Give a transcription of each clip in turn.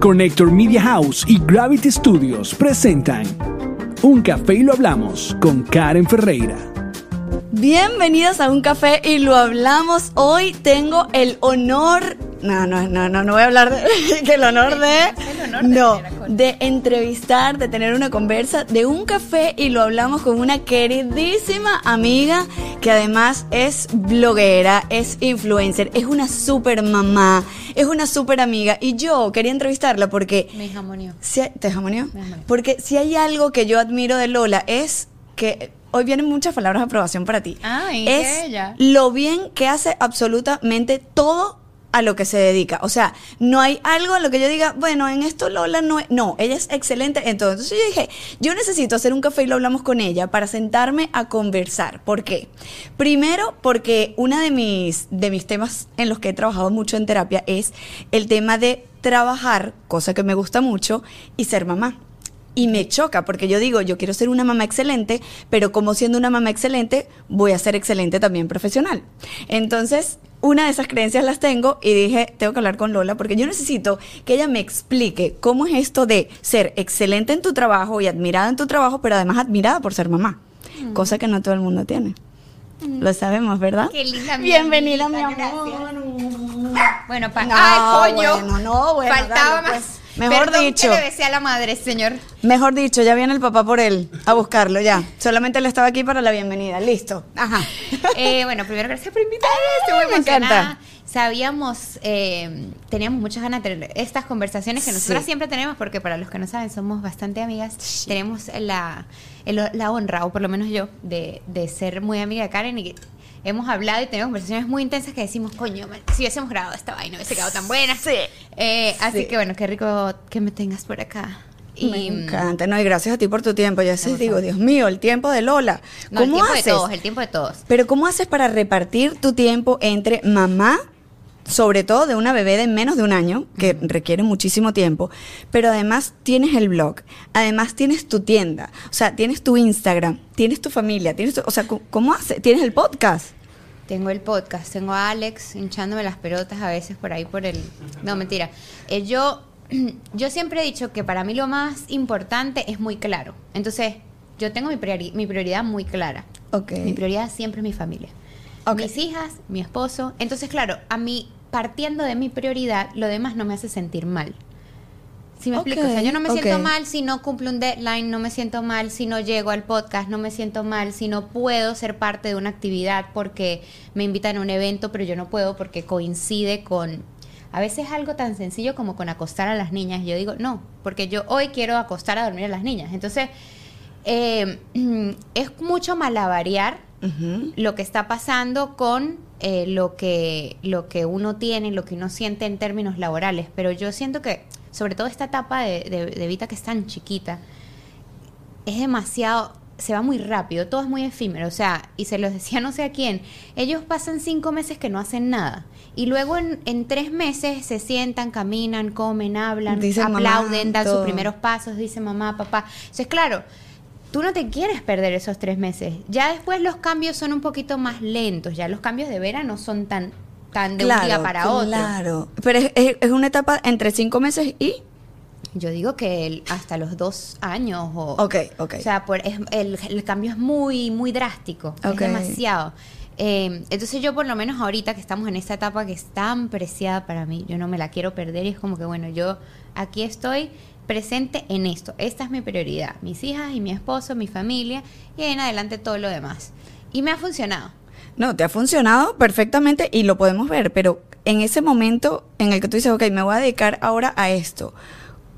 Connector Media House y Gravity Studios presentan Un Café y lo hablamos con Karen Ferreira. Bienvenidos a Un Café y lo hablamos. Hoy tengo el honor no, no, no, no, no voy a hablar de que el honor de, no, de entrevistar, de tener una conversa, de un café y lo hablamos con una queridísima amiga que además es bloguera, es influencer, es una super mamá, es una super amiga y yo quería entrevistarla porque me jamonió. Si, ¿Te jamonió? Porque si hay algo que yo admiro de Lola es que hoy vienen muchas palabras de aprobación para ti. Ah, es ella? lo bien que hace absolutamente todo a lo que se dedica. O sea, no hay algo en lo que yo diga, bueno, en esto Lola no es. No, ella es excelente. Entonces yo dije, yo necesito hacer un café y lo hablamos con ella para sentarme a conversar. ¿Por qué? Primero, porque uno de mis, de mis temas en los que he trabajado mucho en terapia es el tema de trabajar, cosa que me gusta mucho, y ser mamá. Y me choca porque yo digo, yo quiero ser una mamá excelente, pero como siendo una mamá excelente, voy a ser excelente también profesional. Entonces, una de esas creencias las tengo y dije, tengo que hablar con Lola porque yo necesito que ella me explique cómo es esto de ser excelente en tu trabajo y admirada en tu trabajo, pero además admirada por ser mamá, mm. cosa que no todo el mundo tiene. Mm. Lo sabemos, ¿verdad? Qué linda Bienvenida, mi amor. Bueno, para. ¡Ay, coño! Bueno, no, bueno, Faltaba más. Pues. Mejor dicho. Que le besé a la madre, señor. Mejor dicho, ya viene el papá por él a buscarlo, ya. Solamente él estaba aquí para la bienvenida. Listo. Ajá. Eh, bueno, primero gracias por invitarme. Estoy muy emocionada. Sabíamos, eh, teníamos muchas ganas de tener estas conversaciones que nosotras siempre tenemos, porque para los que no saben, somos bastante amigas. Tenemos la, la honra, o por lo menos yo, de, de ser muy amiga de Karen y hemos hablado y tenemos conversaciones muy intensas que decimos, coño, si hubiésemos grabado esta vaina, hubiese quedado tan buena. Sí. Eh, así que bueno, qué rico que me tengas por acá. Y, me encanta, no, y gracias a ti por tu tiempo. Yo sé, digo, Dios mío, el tiempo de Lola. ¿Cómo el tiempo haces? de todos, el tiempo de todos. Pero ¿cómo haces para repartir tu tiempo entre mamá, sobre todo de una bebé de menos de un año, que requiere muchísimo tiempo, pero además tienes el blog, además tienes tu tienda, o sea, tienes tu Instagram, tienes tu familia, tienes o sea, ¿cómo haces? Tienes el podcast. Tengo el podcast, tengo a Alex hinchándome las pelotas a veces por ahí por el... No, mentira. Eh, yo, yo siempre he dicho que para mí lo más importante es muy claro. Entonces, yo tengo mi, mi prioridad muy clara. Okay. Mi prioridad siempre es mi familia. Mis hijas, mi esposo. Entonces, claro, a mí, partiendo de mi prioridad, lo demás no me hace sentir mal. Si me explico, o sea, yo no me siento mal si no cumplo un deadline, no me siento mal si no llego al podcast, no me siento mal si no puedo ser parte de una actividad porque me invitan a un evento, pero yo no puedo porque coincide con a veces algo tan sencillo como con acostar a las niñas. Yo digo, no, porque yo hoy quiero acostar a dormir a las niñas. Entonces, eh, es mucho malavariar lo que está pasando con eh, lo, que, lo que uno tiene, lo que uno siente en términos laborales. Pero yo siento que sobre todo esta etapa de, de, Vita que es tan chiquita, es demasiado, se va muy rápido, todo es muy efímero, o sea, y se los decía no sé a quién, ellos pasan cinco meses que no hacen nada, y luego en, en tres meses se sientan, caminan, comen, hablan, aplauden, dan sus primeros pasos, dice mamá, papá. Entonces, claro, tú no te quieres perder esos tres meses. Ya después los cambios son un poquito más lentos, ya los cambios de verano son tan tan de un día para otro. Claro, pero es, es, una etapa entre cinco meses y... Yo digo que hasta los dos años o... Ok, ok. O sea, por, es, el, el, cambio es muy, muy drástico, es demasiado. Eh, entonces yo por lo menos ahorita que estamos en esta etapa que es tan preciada para mí, yo no me la quiero perder y es como que bueno, yo aquí estoy presente en esto, esta es mi prioridad, mis hijas y mi esposo, mi familia y en adelante todo lo demás. Y me ha funcionado. No, te ha funcionado perfectamente y lo podemos ver, pero en ese momento en el que tú dices, ok, me voy a dedicar ahora a esto,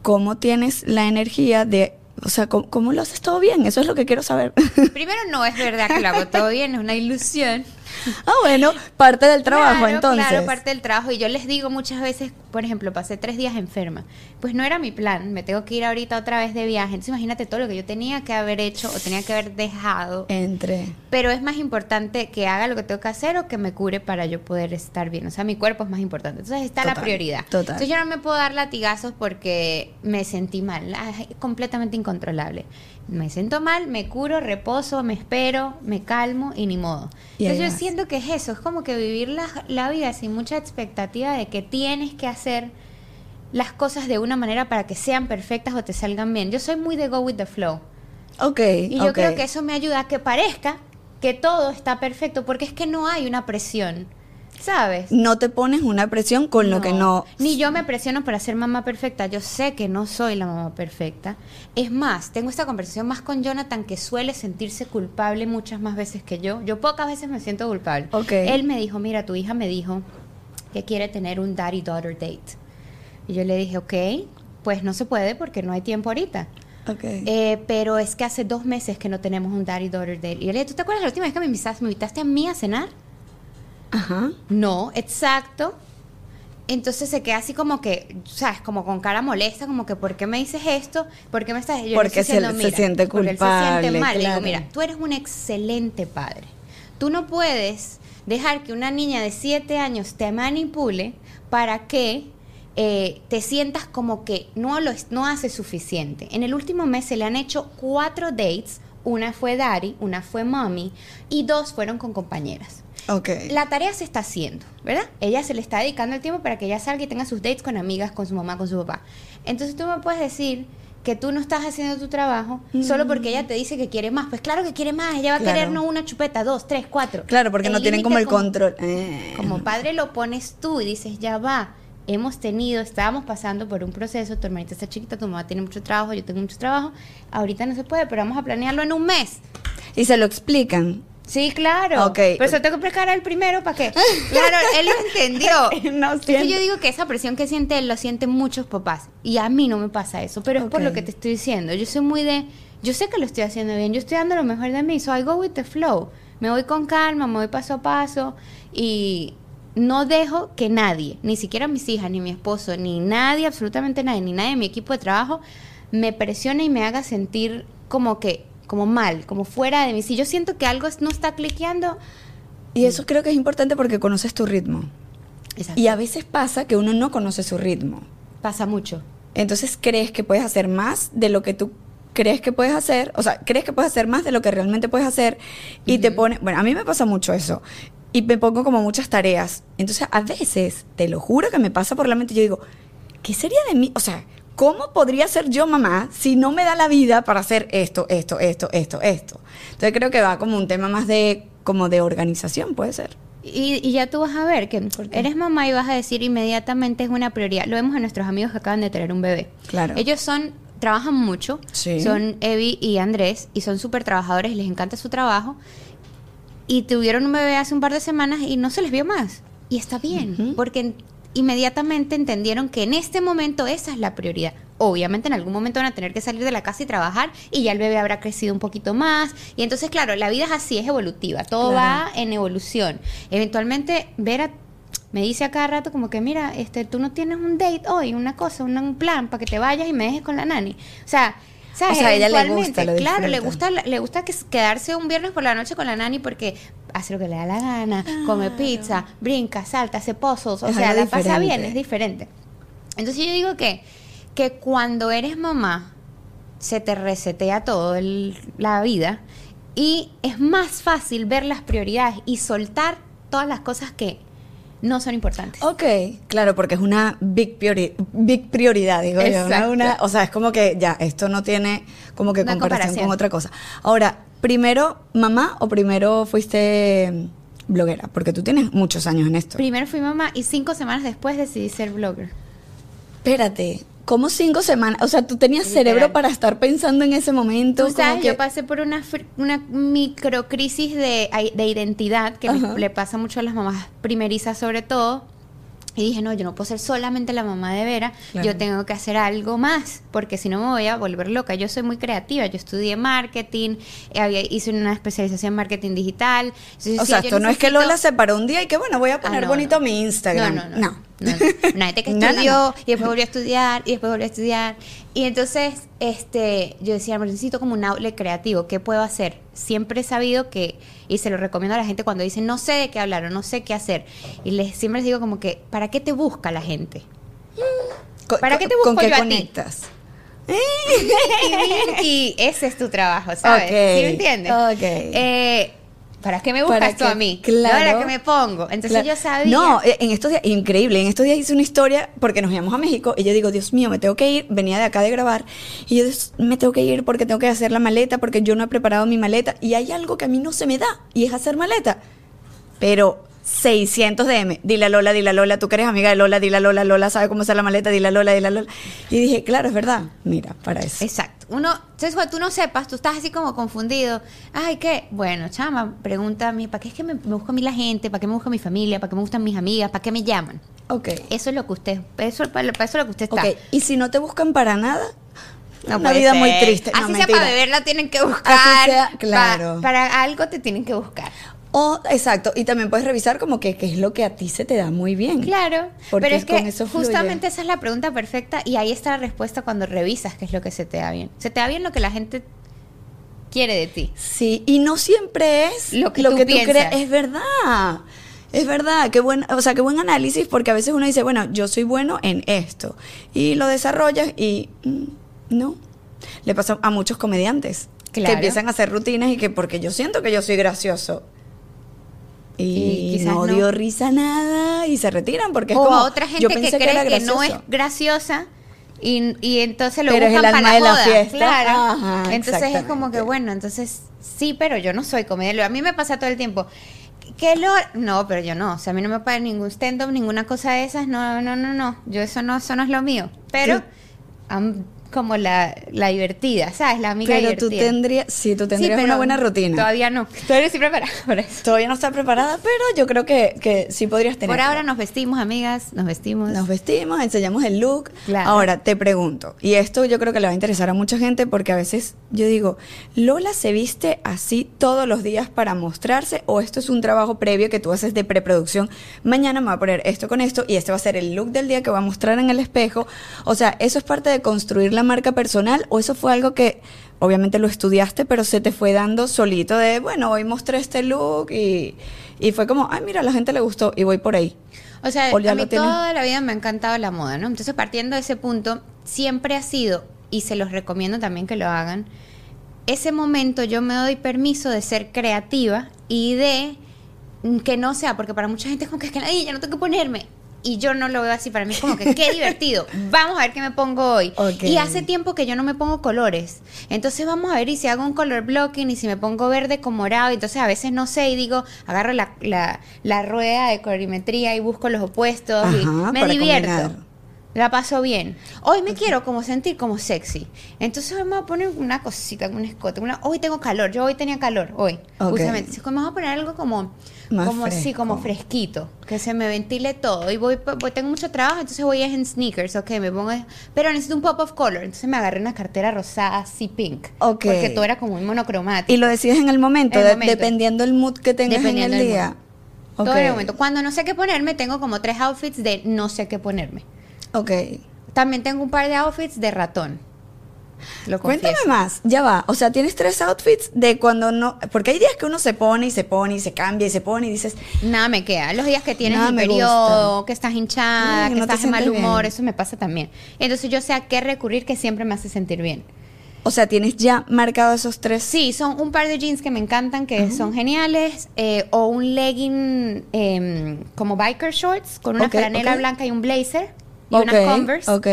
¿cómo tienes la energía de o sea, ¿cómo, lo haces todo bien? Eso es lo que quiero saber. Primero, no es verdad que lo hago todo bien, es una ilusión. Ah, bueno, parte del trabajo entonces. Claro, parte del trabajo. Y yo les digo muchas veces, por ejemplo, pasé tres días enferma. Pues no era mi plan, me tengo que ir ahorita otra vez de viaje. Entonces imagínate todo lo que yo tenía que haber hecho o tenía que haber dejado. Entre. Pero es más importante que haga lo que tengo que hacer o que me cure para yo poder estar bien. O sea, mi cuerpo es más importante. Entonces está la prioridad. Total. Entonces yo no me puedo dar latigazos porque me sentí mal. Es completamente incontrolable me siento mal, me curo, reposo, me espero, me calmo y ni modo. Entonces yo siento que es eso, es como que vivir la, la, vida sin mucha expectativa de que tienes que hacer las cosas de una manera para que sean perfectas o te salgan bien. Yo soy muy de go with the flow. Ok. Y yo creo que eso me ayuda a que parezca que todo está perfecto, porque es que no hay una presión. ¿Sabes? No te pones una presión con lo que no. Ni yo me presiono para ser mamá perfecta. Yo sé que no soy la mamá perfecta. Es más, tengo esta conversación más con Jonathan que suele sentirse culpable muchas más veces que yo. Yo pocas veces me siento culpable. Ok. Él me dijo, mira, tu hija me dijo que quiere tener un daddy-daughter date. Y yo le dije, ok, pues no se puede porque no hay tiempo ahorita. Ok. Eh, pero es que hace dos meses que no tenemos un daddy-daughter date. Y yo le dije, ¿tú te acuerdas la última vez que me invitaste, me invitaste a mí a cenar? Ajá. No, exacto. Entonces se queda así como que, ¿sabes? Como con cara molesta, como que, ¿por qué me dices esto? ¿Por qué me estás...? Yo Porque se- diciendo, se siente porque él se culpable, siente mal. Le digo, claro. mira, tú eres un excelente padre. Tú no puedes dejar que una niña de siete años te manipule para que eh, te sientas como que no lo no hace suficiente. En el último mes se le han hecho cuatro dates. Una fue daddy, una fue mommy y dos fueron con compañeras. Ok. La tarea se está haciendo, ¿verdad? Ella se le está dedicando el tiempo para que ella salga y tenga sus dates con amigas, con su mamá, con su papá. Entonces tú me puedes decir que tú no estás haciendo tu trabajo solo porque ella te dice que quiere más. Pues claro que quiere más. Ella va a querer no una chupeta, dos, tres, cuatro. Claro, porque no tienen como el control. Eh. Como padre lo pones tú y dices, ya va. Hemos tenido, estábamos pasando por un proceso, tu hermanita está chiquita, tu mamá tiene mucho trabajo, yo tengo mucho trabajo, ahorita no se puede, pero vamos a planearlo en un mes. Y se lo explican. Sí, claro. Ok. Pero se tengo que explicar a él primero para que. Claro, él lo entendió. No Es que yo digo que esa presión que siente él lo sienten muchos papás. Y a mí no me pasa eso. Pero es por lo que te estoy diciendo. Yo soy muy de. Yo sé que lo estoy haciendo bien. Yo estoy dando lo mejor de mí. So I go with the flow. Me voy con calma, me voy paso a paso. Y no dejo que nadie, ni siquiera mis hijas, ni mi esposo, ni nadie, absolutamente nadie, ni nadie de mi equipo de trabajo, me presione y me haga sentir como que, como mal, como fuera de mí. Si yo siento que algo no está cliqueando, Y eso creo que es importante porque conoces tu ritmo. exacto, Y a veces pasa que uno no conoce su ritmo. pasa mucho. Entonces crees que puedes hacer más de lo que tú crees que puedes hacer, o sea, crees que puedes hacer más de lo que realmente puedes hacer y te pone, bueno, a mí me pasa mucho eso y me pongo como muchas tareas. Entonces, a veces, te lo juro que me pasa por la mente, yo digo, ¿qué sería de mí? O sea, ¿cómo podría ser yo mamá si no me da la vida para hacer esto, esto, esto, esto, esto? Entonces, creo que va como un tema más de como de organización, puede ser. Y, y ya tú vas a ver que eres mamá y vas a decir inmediatamente es una prioridad. Lo vemos a nuestros amigos que acaban de tener un bebé. Claro. Ellos son, trabajan mucho. Sí. Son Evi y Andrés y son súper trabajadores les encanta su trabajo. Y tuvieron un bebé hace un par de semanas y no se les vio más. Y está bien, Ujú. porque en- inmediatamente entendieron que en este momento esa es la prioridad. Obviamente en algún momento van a tener que salir de la casa y trabajar y ya el bebé habrá crecido un poquito más. Y entonces, claro, la vida es así, es evolutiva, todo Claro. va en evolución. Eventualmente, Vera me dice a cada rato como que, mira, este, tú no tienes un date hoy, una cosa, un, un plan para que te vayas y me dejes con la nani. O sea... ¿sabes? O sea, a ella le gusta, lo Claro, le gusta, le gusta que, quedarse un viernes por la noche con la nani porque hace lo que le da la gana, come pizza, brinca, salta, hace puzzles, o Es sea, la pasa bien, es diferente. Entonces yo digo que, que cuando eres mamá, se te resetea todo el- la vida y es más fácil ver las prioridades y soltar todas las cosas que no son importantes. Ok, claro, porque es una big, priori- big prioridad, digo yo. Una- o sea, es como que ya, esto no tiene como que comparación, comparación. con otra cosa. Ahora, ¿primero mamá o primero fuiste bloguera? Porque tú tienes muchos años en esto. Primero fui mamá y cinco semanas después decidí ser blogger. Espérate, ¿cómo cinco semanas? O sea, tú tenías Literal. cerebro para estar pensando en ese momento. Tú como sabes, que- yo pasé por una, una microcrisis de, de identidad que le, Ajá. le pasa mucho a las mamás primerizas sobre todo. Y dije, no, yo no puedo ser solamente la mamá de Vera, Claro. yo tengo que hacer algo más, porque si no me voy a volver loca. Yo soy muy creativa, yo estudié marketing, eh, había, hice una especialización en marketing digital. Entonces, O sí, sea, esto no es que Lola se paró un día y que bueno, voy a Ah, poner no, bonito no. mi Instagram. No, no, no. no, no. Una gente que No, no, no. estudió y después volvió a estudiar y después volvió a estudiar. Y entonces este, yo decía, "Me necesito como un outlet creativo. ¿Qué puedo hacer? Siempre he sabido que, y se lo recomiendo a la gente cuando dicen, no sé de qué hablar o no sé qué hacer. Y les, siempre les digo como que, ¿para qué te busca la gente? ¿Para qué te ¿Con busco qué yo a ti? conectas? y ese es tu trabajo, ¿sabes? ¿Sí me entiendes? Ok. Eh, ¿para qué me buscas tú a mí? Claro. ¿Para qué me pongo? Entonces Claro. yo sabía. No, eh, en estos días, increíble, en estos días hice una historia porque nos íbamos a México y yo digo, Dios mío, me tengo que ir, venía de acá de grabar y yo "Dios, me tengo que ir porque tengo que hacer la maleta porque yo no he preparado mi maleta y hay algo que a mí no se me da y es hacer maleta. Pero 600 DM, dile a Lola, dile a Lola, tú que eres amiga de Lola, dile a Lola, Lola sabe cómo hacer la maleta, dile a Lola, dile a Lola. Y dije, claro, es verdad, mira, para eso. Exacto. Uno, entonces cuando tú no sepas, tú estás así como confundido. Ay, ¿qué? Bueno, chama, pregunta a mí, ¿para qué es que me, me busca a mí la gente? ¿Para qué me busca mi familia? ¿Para qué me gustan mis amigas? ¿Para qué me llaman? Ok. Eso es lo que usted, eso, para, para eso es lo que usted está. Ok, y si no te buscan para nada, No una vida muy triste. No, Así sea mentira. para beber la tienen que buscar. Así sea, Pa- claro. para algo te tienen que buscar. O, exacto, y también puedes revisar como que qué es lo que a ti se te da muy bien. Claro, Porque pero es con que eso justamente esa es la pregunta perfecta y ahí está la respuesta cuando revisas qué es lo que se te da bien. Se te da bien lo que la gente quiere de ti. Sí, y no siempre es Lo que tú crees. Es verdad. Es verdad, qué buen, o sea, qué buen análisis, porque a veces uno dice, bueno, yo soy bueno en esto. Y lo desarrollas y mm, no. Le pasa a muchos comediantes que empiezan a hacer rutinas y que porque yo siento que yo soy gracioso. Y no, no. dio risa nada y se retiran porque es como otra gente yo que pensé cree era que, no es graciosa y, y entonces lo Pero es buscan el para alma la de la joda. fiesta. Claro. Ajá, entonces es como que bueno, entonces sí, pero yo no soy comediante. A mí me pasa todo el tiempo. ¿Qué lo No, pero yo no. O sea, a mí no me paga ningún stand-up, ninguna cosa de esas. No, no, no, no. Yo eso no, eso no es lo mío. Pero Sí. Como la, la divertida, ¿sabes? La amiga Pero tú divertida. tendrías, sí, tú tendrías Sí, una buena rutina. Todavía no. Todavía no estoy preparada para eso. Todavía no está preparada, pero yo creo que, que sí podrías tener. Por ahora nos vestimos, amigas. Nos vestimos. Nos vestimos, enseñamos el look. Claro. Ahora, te pregunto, y esto yo creo que le va a interesar a mucha gente porque a veces yo digo, ¿Lola se viste así todos los días para mostrarse o esto es un trabajo previo que tú haces de preproducción? Mañana me voy a poner esto con esto y este va a ser el look del día que voy a mostrar en el espejo. O sea, ¿eso es parte de construir la marca personal o eso fue algo que obviamente lo estudiaste, pero se te fue dando solito de, bueno, hoy mostré este look y, y fue como, ay, mira, a la gente le gustó y voy por ahí? O sea, O a mí toda la vida me ha encantado la moda, ¿no? Entonces, partiendo de ese punto, siempre ha sido, y se los recomiendo también que lo hagan, ese momento yo me doy permiso de ser creativa y de mm, que no sea, porque para mucha gente es como que es que "Ay, ya no tengo que ponerme. Y yo no lo veo así, para mí es como que qué divertido. Vamos a ver qué me pongo hoy. Y hace tiempo que yo no me pongo colores. Entonces vamos a ver y si hago un color blocking y si me pongo verde con morado. Entonces a veces no sé y digo, agarro la, la, la rueda de colorimetría y busco los opuestos y me divierto. combinar. La paso bien. Hoy me quiero como sentir como sexy. Entonces hoy me voy a poner una cosita, un escote. Una, hoy tengo calor. Yo hoy tenía calor. Hoy. Ok. Justamente. Entonces, me voy a poner algo como, Más como sí, fresco. como fresquito. Que se me ventile todo. Y voy, voy- tengo mucho trabajo, entonces voy en sneakers. Ok, me pongo. Pero necesito un pop of color. Entonces me agarré una cartera rosada así pink. Ok. Porque todo era como muy monocromático. Y lo decides en el momento, En el de- momento. dependiendo el mood que tengas en el día. mood. Todo el momento. Cuando no sé qué ponerme, tengo como tres outfits de no sé qué ponerme. Ok. También tengo un par de outfits de ratón. Lo Cuéntame más, ya va. O sea, tienes tres outfits de cuando no. Porque hay días que uno se pone y se pone y se cambia y se pone y dices, Nada me queda. Los días que tienes me periodo, gusta. que estás hinchada, Mm, que no estás de mal humor, bien. eso me pasa también. Entonces yo sé a qué recurrir que siempre me hace sentir bien. o sea, tienes ya marcado esos tres. Sí, son un par de jeans que me encantan, que son geniales, eh, o un legging em, como biker shorts con una Ok, franela ok. blanca y un blazer y Ok, unas Converse. Ok.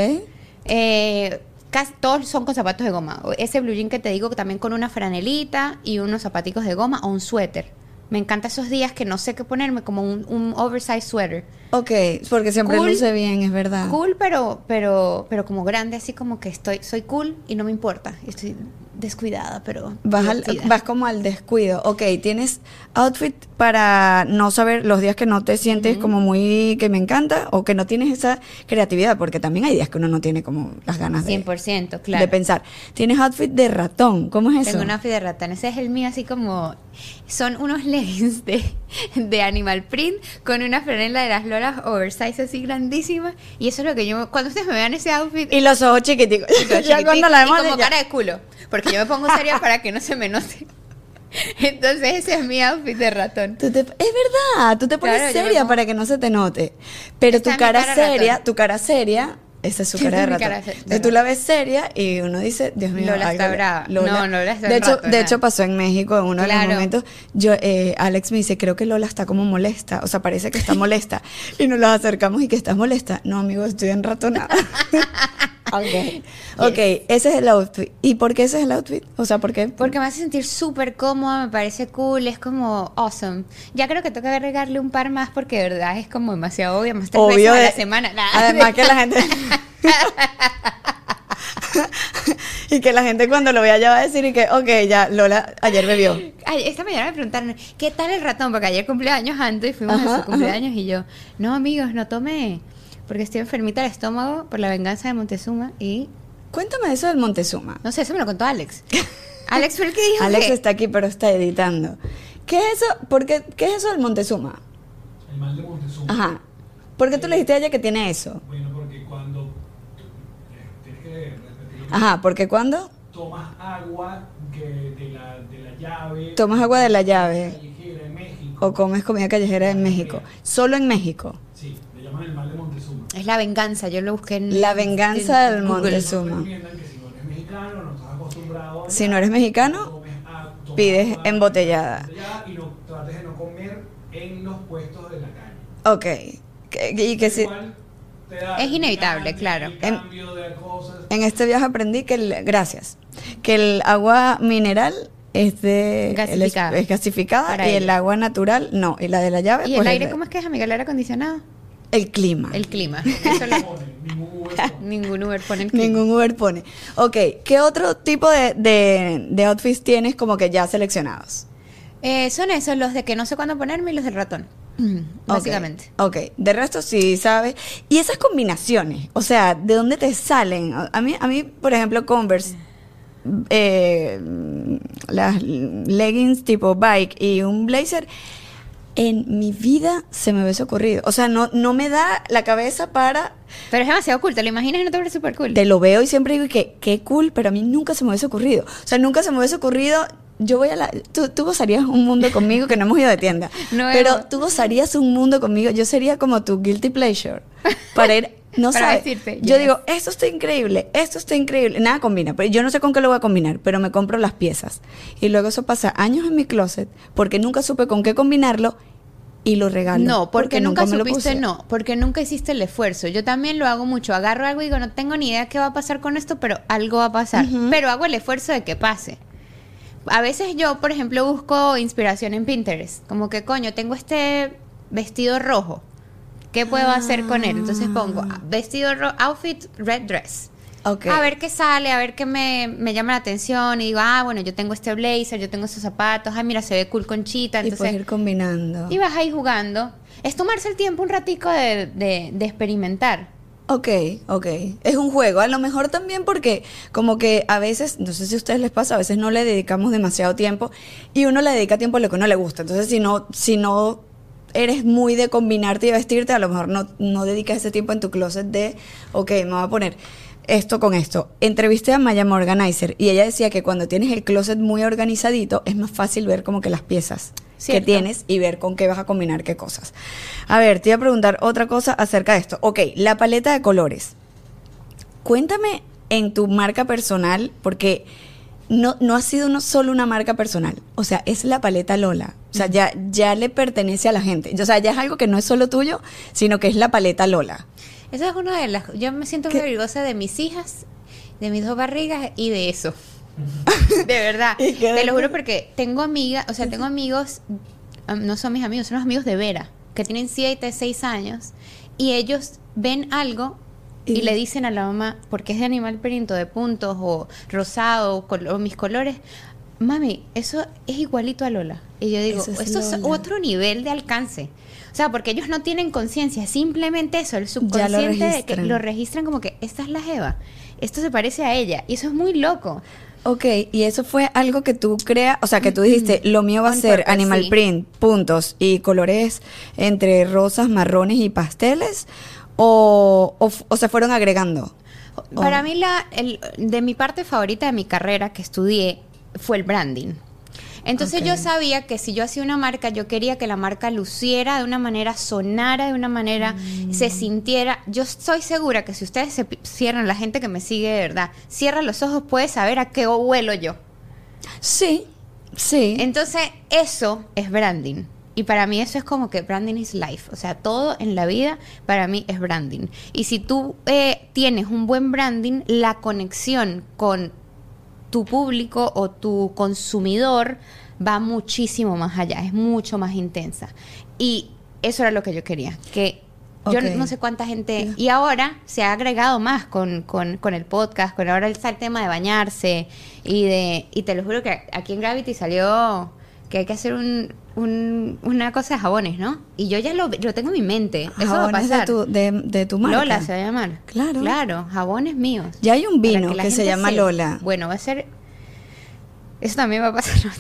Eh, casi todos son con zapatos de goma. Ese blue jean que te digo también con una franelita y unos zapaticos de goma o un suéter. Me encanta esos días que no sé qué ponerme, como un, un oversized sweater. Ok, porque siempre Cool. luce bien, es verdad. Cool, pero, pero, pero como grande, así como que estoy, soy cool y no me importa. Estoy descuidada, pero Vas, al- divertida. vas como al descuido. Ok, tienes outfit para no saber los días que no te sientes como muy que me encanta o que no tienes esa creatividad, porque también hay días que uno no tiene como las ganas de, 100%, claro. de pensar. Tienes outfit de ratón, ¿cómo es eso? Tengo una outfit de ratón. Ese es el mío, así como. Son unos leggings de, de animal print con una franela de las loras oversize así grandísima. Y eso es lo que yo. Cuando ustedes me vean ese outfit. Y los ojos chiquiticos. ya cuando la y como ya- cara de culo. Porque yo me pongo seria para que no se me note. Entonces, ese es mi outfit de ratón. Tú te- es verdad, tú te pones Claro, seria pongo- para que no se te note. Pero tu cara, cara seria, tu cara seria Esa es su cara de ratón. cara de- Entonces tú la ves seria y uno dice, Dios mío, Lola está brava. No, Lola está de hecho, de ¿no? hecho pasó en México en uno de los Claro. momentos. Yo, eh, Alex me dice, creo que Lola está como molesta. O sea, parece que está molesta. y nos las acercamos y que estás molesta. No, amigo, estoy en ratonada. ok. Ese es el outfit. ¿Y por qué ese es el outfit? O sea, ¿por qué? Porque me hace sentir súper cómoda, me parece cool, es como awesome. Ya creo que toca agregarle un par más porque de verdad es como demasiado obvio, más tres Obvio veces a de- la semana. Nah. Además que la gente... y que la gente cuando lo vea ya va a decir y que, ok, ya, Lola ayer bebió. Esta mañana me preguntaron, ¿qué tal el ratón? Porque ayer cumpleaños antes y fuimos Ajá, a su cumpleaños y yo, no amigos, no tomé, porque estoy enfermita del estómago por la venganza de Montezuma y, Cuéntame eso del Montezuma. no sé, eso me lo contó Alex. Alex fue el que dijo Alex que- está aquí, pero está editando. ¿Qué es eso? ¿Por qué, ¿Qué es eso del Montezuma? El mal de Montezuma. Ajá. ¿Por qué tú le dijiste a ella que tiene eso? Bueno, porque cuando eh, tienes que repetirlo, Ajá, porque cuando tomas agua que de, la, de la llave. Tomas agua de la llave. Callejera en México. o comes comida callejera en México, solo en México. Sí, le llaman el mal de Montezuma. Es la venganza, yo lo busqué en La venganza en del. Montezuma. Si no eres mexicano, pides embotellada. Y no trates de no comer en los puestos de la calle. Ok. Que- Y que si, Es inevitable, cambio, claro. En- este viaje aprendí que el, gracias, que el agua mineral es de Gasificada. es, es gasificada y el agua natural no, y la de la llave ¿Y pues el es aire de- cómo es que es, amiga? ¿El aire acondicionado? El clima. El clima. Eso lo- Pone, ningún Uber pone. Ningún Uber pone el clima. Ningún Uber pone. Ok, ¿qué otro tipo de, de, de outfits tienes como que ya seleccionados? Eh, son esos, los de que no sé cuándo ponerme y los del ratón. Básicamente. Ok, ok. de resto sí sabes. Y esas combinaciones, o sea, ¿de dónde te salen? A mí, a mí por ejemplo, Converse, eh, las leggings tipo bike y un blazer, en mi vida se me hubiese ocurrido. O sea, no, no me da la cabeza para... Pero es demasiado cool, ¿te lo imaginas y no te parece súper cool? Te lo veo y siempre digo que qué cool, pero a mí nunca se me hubiese ocurrido. O sea, nunca se me hubiese ocurrido... Yo voy a la... Tú, tú gozarías un mundo conmigo que no hemos ido de tienda. No pero tú gozarías un mundo conmigo. Yo sería como tu guilty pleasure. Para ir... No Para decirte, yo yes. digo, esto está increíble, esto está increíble. Nada combina, pero yo no sé con qué lo voy a combinar, pero me compro las piezas. Y luego eso pasa años en mi closet porque nunca supe con qué combinarlo y lo regalo. No, porque, nunca, me lo supiste no, porque nunca hiciste el esfuerzo. Yo también lo hago mucho. Agarro algo y digo, no tengo ni idea qué va a pasar con esto, pero algo va a pasar. Pero hago el esfuerzo de que pase. A veces yo, por ejemplo, busco inspiración en Pinterest. Como que, coño, tengo este vestido rojo. ¿Qué puedo hacer con él? Entonces pongo ah, vestido rojo, outfit, red dress. Ok. A ver qué sale, a ver qué me, me llama la atención. Y digo, ah, bueno, yo tengo este blazer, yo tengo estos zapatos. Ay, mira, se ve cool con chita. Y Entonces, puedes ir combinando. y vas ahí jugando. Es tomarse el tiempo un ratico de, de- de experimentar. Ok, ok. Es un juego. A lo mejor también porque como que a veces, no sé si a ustedes les pasa, a veces no le dedicamos demasiado tiempo y uno le dedica tiempo a lo que no le gusta. Entonces, si no, si no eres muy de combinarte y vestirte, a lo mejor no, no dedicas ese tiempo en tu closet de, ok, me voy a poner esto con esto. Entrevisté a Maya Morganizer y ella decía que cuando tienes el closet muy organizadito es más fácil ver como que las piezas que tienes y ver con qué vas a combinar qué cosas. A ver, te iba a preguntar otra cosa acerca de esto. Ok, la paleta de colores. Cuéntame en tu marca personal, porque no, no ha sido no solo una marca personal, o sea, es la paleta Lola. O sea, ya, ya le pertenece a la gente. O sea, ya es algo que no es solo tuyo, sino que es la paleta Lola. Esa es una de las... Yo me siento muy orgullosa de mis hijas, de mis dos barrigas y de eso. de verdad. ¿Y qué Te lo juro porque tengo amigas, o sea, tengo amigos, no son mis amigos, son los amigos de Vera, que tienen 7, 6 años, y ellos ven algo y, Y- le dicen a la mamá, porque es de animal print o de puntos o rosado o, col- o mis colores, mami, eso es igualito a Lola. Y yo digo, Eso es otro nivel de alcance. O sea, porque ellos no tienen conciencia, simplemente eso, el lo subconsciente de que lo registran como que esta es la Jeva, esto se parece a ella, y eso es muy loco. Ok, y eso fue algo que tú creas, o sea, que tú dijiste, lo mío va a ser animal sí. print, puntos, y colores entre rosas, marrones y pasteles, o, o, f- o se fueron agregando. Para Oh. mí, la, el, de mi parte favorita de mi carrera que estudié fue el branding. Entonces yo sabía que si yo hacía una marca, yo quería que la marca luciera de una manera, sonara de una manera, Mm. se sintiera. Yo estoy segura que si ustedes se cierran, la gente que me sigue de verdad, cierra los ojos, puede saber a qué huelo yo. Sí, sí. Entonces, eso es branding. Y para mí eso es como que branding is life. O sea, todo en la vida para mí es branding. Y si tú eh, tienes un buen branding, la conexión con tu público o tu consumidor va muchísimo más allá, es mucho más intensa. Y eso era lo que yo quería, que yo no sé cuánta gente... Y ahora se ha agregado más con, con, con el podcast, con ahora está el tema de bañarse y de... Y te lo juro que aquí en Gravity salió que hay que hacer un, un- una cosa de jabones, ¿no? Y yo ya lo, lo tengo en mi mente. Eso va a Jabones pasar. de tu, de, de tu marca. Lola se va a llamar. Claro. Claro, jabones míos. Ya hay un vino que se llama se- Lola. Bueno, va a ser. Eso también va a pasar.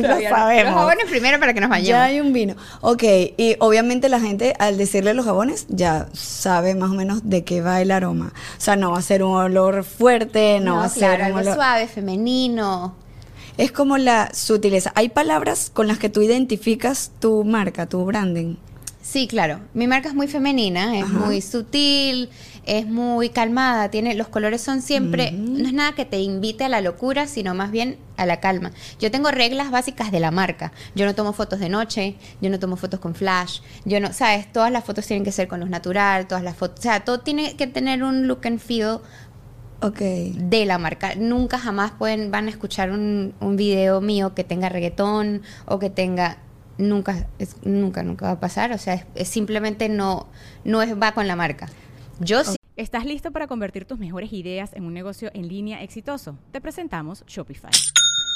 Lo no. sabemos. Los jabones primero para que nos vayamos. Ya hay un vino. Ok, y obviamente la gente al decirle los jabones ya sabe más o menos de qué va el aroma. O sea, no va a ser un olor fuerte, no, va a ser claro, un algo olor... suave, femenino. Es como la sutileza. Hay palabras con las que tú identificas tu marca, tu branding. Sí, claro. Mi marca es muy femenina, es Ajá. muy sutil, es muy calmada. Tiene, los colores son siempre, no es nada que te invite a la locura, sino más bien a la calma. Yo tengo reglas básicas de la marca. Yo no tomo fotos de noche, yo no tomo fotos con flash, yo no, sabes, todas las fotos tienen que ser con luz natural, todas las fotos, o sea, todo tiene que tener un look and feel Ok. de la marca. Nunca jamás pueden, van a escuchar un, un video mío que tenga reggaetón o que tenga. Nunca, es- nunca, nunca va a pasar. O sea, es, es simplemente no, no es, va con la marca. Yo sí. ¿Estás listo para convertir tus mejores ideas en un negocio en línea exitoso? Te presentamos Shopify.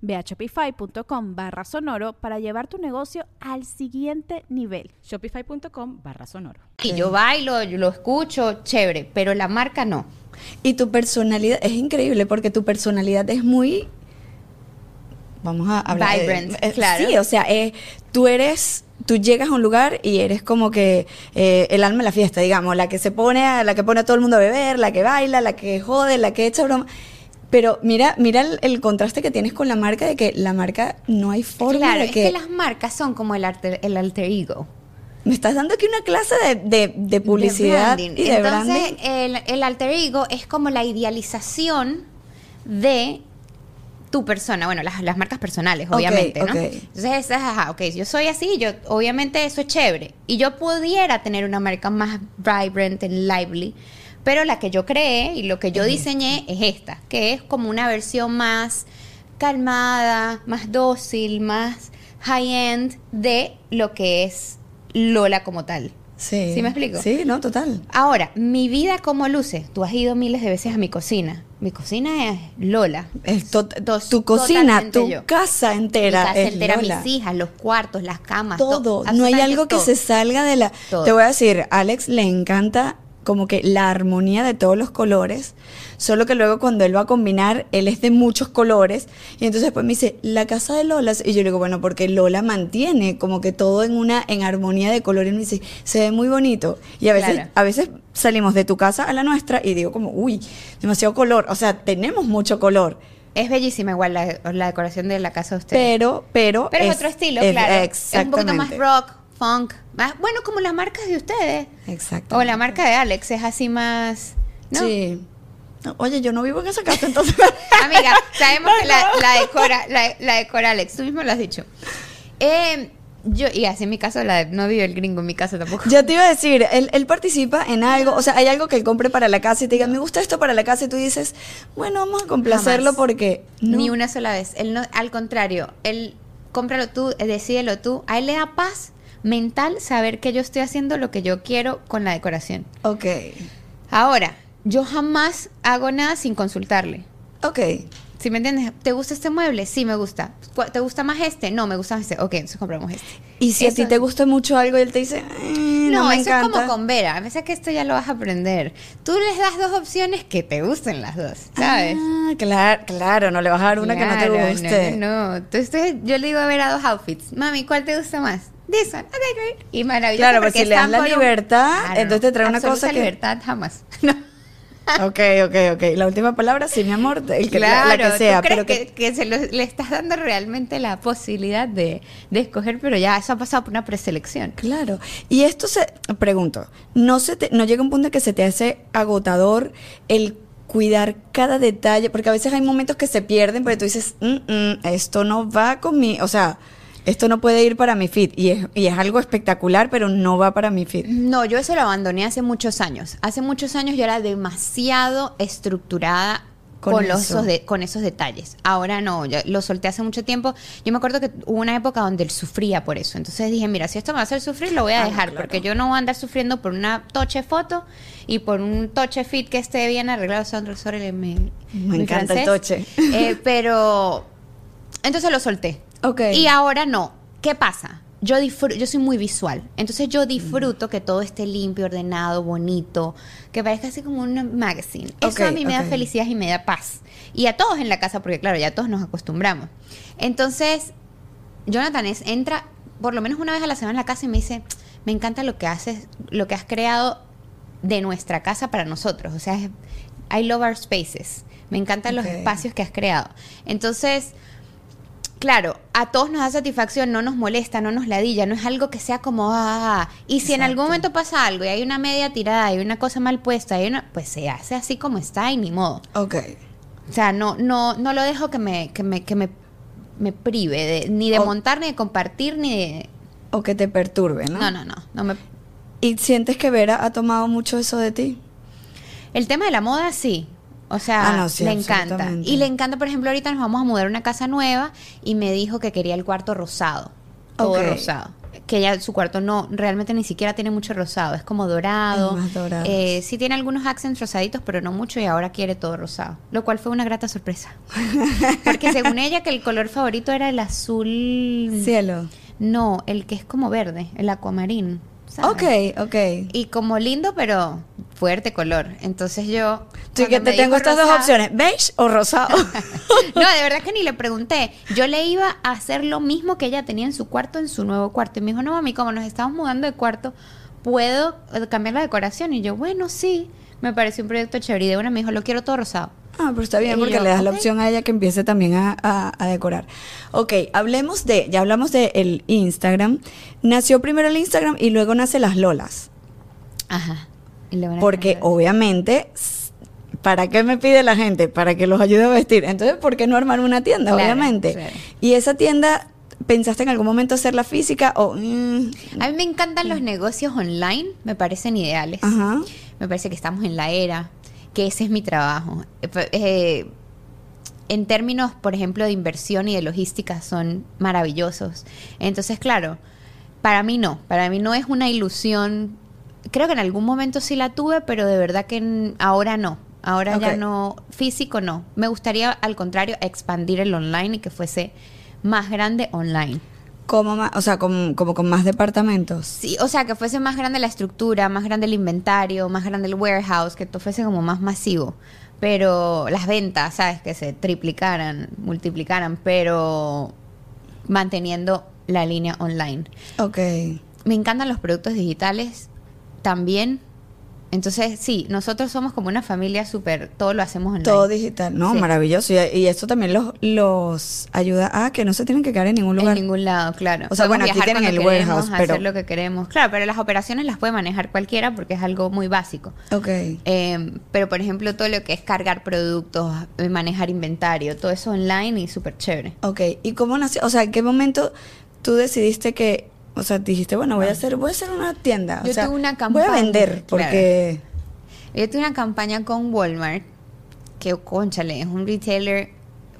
Ve a shopify.com barra sonoro para llevar tu negocio al siguiente nivel. Shopify.com barra sonoro. Y yo bailo, yo lo escucho, chévere, pero la marca no. Y tu personalidad es increíble porque tu personalidad es muy. Vamos a hablar. de- Vibrant, eh, claro. Sí, o sea, eh, tú eres. Tú llegas a un lugar y eres como que eh, el alma de la fiesta, digamos, la que se pone, a, la que pone a todo el mundo a beber, la que baila, la que jode, la que echa broma. Pero mira, mira el, el contraste que tienes con la marca de que la marca no hay forma Claro, de es que, que las marcas son como el alter, el alter ego. me estás dando aquí una clase de, de- de publicidad de y de Entonces, branding. El, el alter ego es como la idealización de tu persona, bueno, las, las marcas personales, obviamente, ¿no? ok. Entonces, es, ajá, ok, yo soy así, yo, obviamente eso es chévere. Y yo pudiera tener una marca más vibrant and lively, pero la que yo creé y lo que yo diseñé es esta, que es como una versión más calmada, más dócil, más high-end de lo que es Lola como tal. Sí. ¿Sí me explico? Sí, no, total. Ahora, mi vida como luce. Tú has ido miles de veces a mi cocina. Mi cocina es Lola. Es to- tu cocina, tu yo. casa entera Mi casa es entera, Lola. mis hijas, los cuartos, las camas, to- todo. No hay algo que se salga de la. Todo. Te voy a decir, Alex le encanta como que la armonía de todos los colores, solo que luego cuando él va a combinar, él es de muchos colores, y entonces después me dice, la casa de Lola, y yo le digo, bueno, porque Lola mantiene como que todo en una, en armonía de colores, y me dice, se ve muy bonito, y a veces, Claro. a veces salimos de tu casa a la nuestra, y digo como, uy, demasiado color, o sea, tenemos mucho color, Es bellísima igual la, la decoración de la casa de ustedes. pero, pero... Pero es, otro estilo, es- claro. Es un poquito más rock, funk. Más, bueno, como las marcas de ustedes. Exacto. O la marca de Alex es así más... ¿no? Sí. Oye, yo no vivo en esa casa, entonces. Amiga, sabemos que la, la decora, la, la decora Alex, tú mismo lo has dicho. Eh, Yo, y así en mi caso, la, no vive el gringo en mi casa tampoco. Ya te iba a decir, él, él participa en algo, o sea, hay algo que él compre para la casa y te diga, me gusta esto para la casa y tú dices, bueno, vamos a complacerlo Jamás. porque no. Ni una sola vez. Él no, al contrario, él cómpralo tú, eh, decídelo tú. A él le da paz mental saber que yo estoy haciendo lo que yo quiero con la decoración. Ok, Ahora, yo jamás hago nada sin consultarle. ok. ¿Sí me entiendes? ¿Te gusta este mueble? Sí, me gusta. ¿Cu- ¿Te gusta más este? No, me gusta más este. Ok, entonces compramos este. Y si a ti te gusta mucho algo y él te dice, "Eh, no, No, me eso encanta. es como con Vera. A veces que esto ya lo vas a aprender. Tú les das dos opciones que te gusten las dos, ¿sabes? Ah, claro, claro, no le vas a dar una que no te guste. No, no, no. Entonces yo le digo a Vera dos outfits. Mami, ¿cuál te gusta más? This one. Y maravilloso. Claro, pero porque si le están la un- libertad, Claro, entonces te trae una cosa que- libertad jamás. No. Ok, ok, ok. La última palabra, sí, mi amor, el que, la- claro, la, que sea. ¿tú crees pero que, que, que se lo- le estás dando realmente la posibilidad de, de escoger, pero ya eso ha pasado por una preselección. Claro. Y esto se, pregunto, ¿no, se te, ¿no llega un punto en que se te hace agotador el cuidar cada detalle? Porque a veces hay momentos que se pierden, porque tú dices, "Mm, mm, esto no va con mi, o sea, esto no puede ir para mi fit. Y es, y es algo espectacular, pero no va para mi fit. No, yo eso lo abandoné hace muchos años. Hace muchos años yo era demasiado estructurada Con esos de- con esos detalles. Ahora no, yo lo solté hace mucho tiempo. Yo me acuerdo que hubo una época donde él sufría por eso. Entonces dije, mira, si esto me va a hacer sufrir, lo voy a Ah, dejar, claro. porque yo no voy a andar sufriendo por una toche foto y por un toche fit que esté bien arreglado. Sandro, Me mi encanta el toche. Eh, pero entonces lo solté. Ok. Y ahora no. ¿Qué pasa? Yo disfruto, yo soy muy visual. Entonces yo disfruto que todo esté limpio, ordenado, bonito, que parezca así como un magazine. Eso a mí me da felicidad y me da paz. Y a todos en la casa, porque claro, ya todos nos acostumbramos. Entonces, Jonathan es, entra por lo menos una vez a la semana en la casa y me dice, me encanta lo que haces, lo que has creado de nuestra casa para nosotros. O sea, es- I love our spaces. Me encantan los espacios que has creado. Entonces, claro, a todos nos da satisfacción, no nos molesta, no nos ladilla, no es algo que sea como, ah, y si en algún momento pasa algo y hay una media tirada, hay una cosa mal puesta, hay una, pues se hace así como está y ni modo. Ok. O sea, no, no, no lo dejo que me, que me, que me, me prive de- ni de O- montar, ni de compartir, ni de... O que te perturbe, ¿no? No, no, no. no me... ¿Y sientes que Vera ha tomado mucho eso de ti? El tema de la moda, sí. O sea, Ah, no, sí, le encanta. Y le encanta, por ejemplo, ahorita nos vamos a mudar a una casa nueva y me dijo que quería el cuarto rosado. Todo rosado. Que ya su cuarto no, realmente ni siquiera tiene mucho rosado. Es como dorado. Es más dorado. Eh, sí tiene algunos accents rosaditos, pero no mucho y ahora quiere todo rosado. Lo cual fue una grata sorpresa. Porque según ella que el color favorito era el azul... Cielo. No, el que es como verde, el acuamarín. ¿sabes? Ok, ok. Y como lindo, pero fuerte color. Entonces yo. Cuando que te tengo estas dos opciones, beige o rosado. No, de verdad que ni le pregunté. Yo le iba a hacer lo mismo que ella tenía en su cuarto, en su nuevo cuarto. Y me dijo, no, mami, como nos estamos mudando de cuarto, ¿puedo eh, cambiar la decoración? Y yo, bueno, sí. Me pareció un proyecto chévere. Y de una me dijo, lo quiero todo rosado. Ah, pero está bien Y porque yo, le das la opción a ella que empiece también a, a- a decorar. Ok, hablemos de, ya hablamos de el Instagram. Nació primero el Instagram y luego nace las Lolas. Ajá. Porque cambiar. obviamente, ¿para qué me pide la gente? Para que los ayude a vestir. Entonces, ¿por qué no armar una tienda? Claro, obviamente. claro. Y esa tienda, ¿pensaste en algún momento hacerla física o...? mm, A mí me encantan los negocios online, me parecen ideales. Ajá. Me parece que estamos en la era, que ese es mi trabajo. Eh, pe- eh, en términos, por ejemplo, de inversión y de logística, son maravillosos. Entonces, claro, para mí no, para mí no es una ilusión. Creo que en algún momento sí la tuve, pero de verdad que ahora no. Ahora ya no, físico no. Me gustaría, al contrario, expandir el online y que fuese más grande online. Como, ma- o sea, con- como con más departamentos. Sí, o sea, que fuese más grande la estructura, más grande el inventario, más grande el warehouse, que todo fuese como más masivo. Pero las ventas, ¿sabes? Que se triplicaran, multiplicaran, pero manteniendo la línea online. Ok. Me encantan los productos digitales también. Entonces, sí, nosotros somos como una familia súper, todo lo hacemos online. Todo digital. No, Sí. maravilloso. Y, y esto también los, los ayuda a que no se tienen que quedar en ningún lugar. En ningún lado, claro. O sea, Podemos bueno, aquí tienen el queremos, warehouse, pero- hacer lo que queremos. Claro, pero las operaciones las puede manejar cualquiera porque es algo muy básico. Ok. Eh, pero, por ejemplo, todo lo que es cargar productos, eh, manejar inventario, todo eso online y súper chévere. Ok. ¿Y cómo nació? O sea, ¿en qué momento tú decidiste que, o sea, dijiste, bueno, voy a hacer, voy a hacer una tienda? Yo o sea, tuve una Voy a campaña, vender, porque... Yo tuve una campaña con Walmart, que, conchale, es un retailer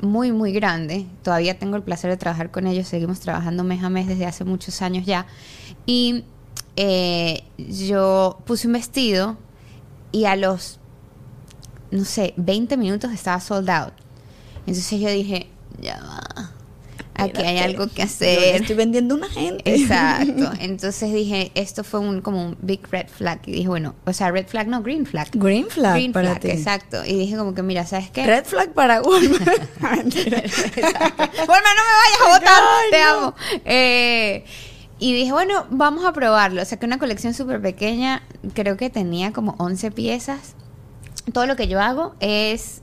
muy, muy grande. Todavía tengo el placer de trabajar con ellos. Seguimos trabajando mes a mes desde hace muchos años ya. Y eh, yo puse un vestido y a los, no sé, 20 minutos estaba sold out. Entonces yo dije, ya va. Aquí hay algo que yo le hacer. estoy vendiendo a una gente. Exacto. Entonces dije, esto fue un como un big red flag. Y dije, bueno, o sea, red flag, no, green flag. Green flag Green para flag, ti. exacto. Y dije como que, mira, ¿sabes qué? Red flag para Walmart. Mentira. Walmart, no me vayas a votar. Te no. amo. Eh, y dije, bueno, vamos a probarlo. O sea, que una colección súper pequeña, creo que tenía como 11 piezas. Todo lo que yo hago es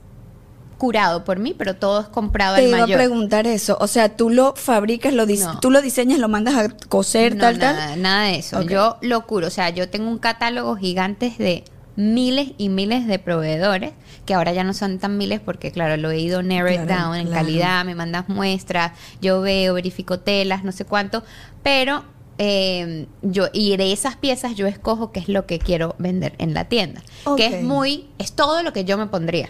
curado por mí, pero todo es comprado Te al iba a preguntar eso. O sea, tú lo fabricas, lo dis- No. tú lo diseñas, lo mandas a coser, No, tal, nada, tal. nada de eso. Yo lo curo. O sea, yo tengo un catálogo gigante de miles y miles de proveedores, que ahora ya no son tan miles porque, claro, lo he ido narrow Claro, down en claro. calidad, me mandas muestras, yo veo, verifico telas, no sé cuánto, pero eh, yo, y de esas piezas yo escojo qué es lo que quiero vender en la tienda, que es muy, es todo lo que yo me pondría.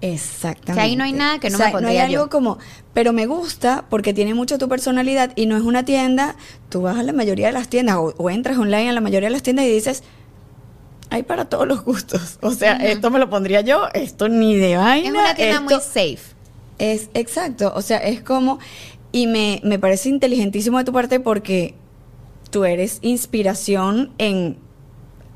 Exactamente. Sea, ahí no hay nada que no O sea, me No pondría hay algo yo. como, pero me gusta porque tiene mucho tu personalidad y no es una tienda. Tú vas a la mayoría de las tiendas o, o entras online a la mayoría de las tiendas y dices, hay para todos los gustos. O sea, esto me lo pondría yo, esto ni de vaina. Es una tienda muy safe. Es exacto, o sea, es como, y me, me parece inteligentísimo de tu parte porque tú eres inspiración en,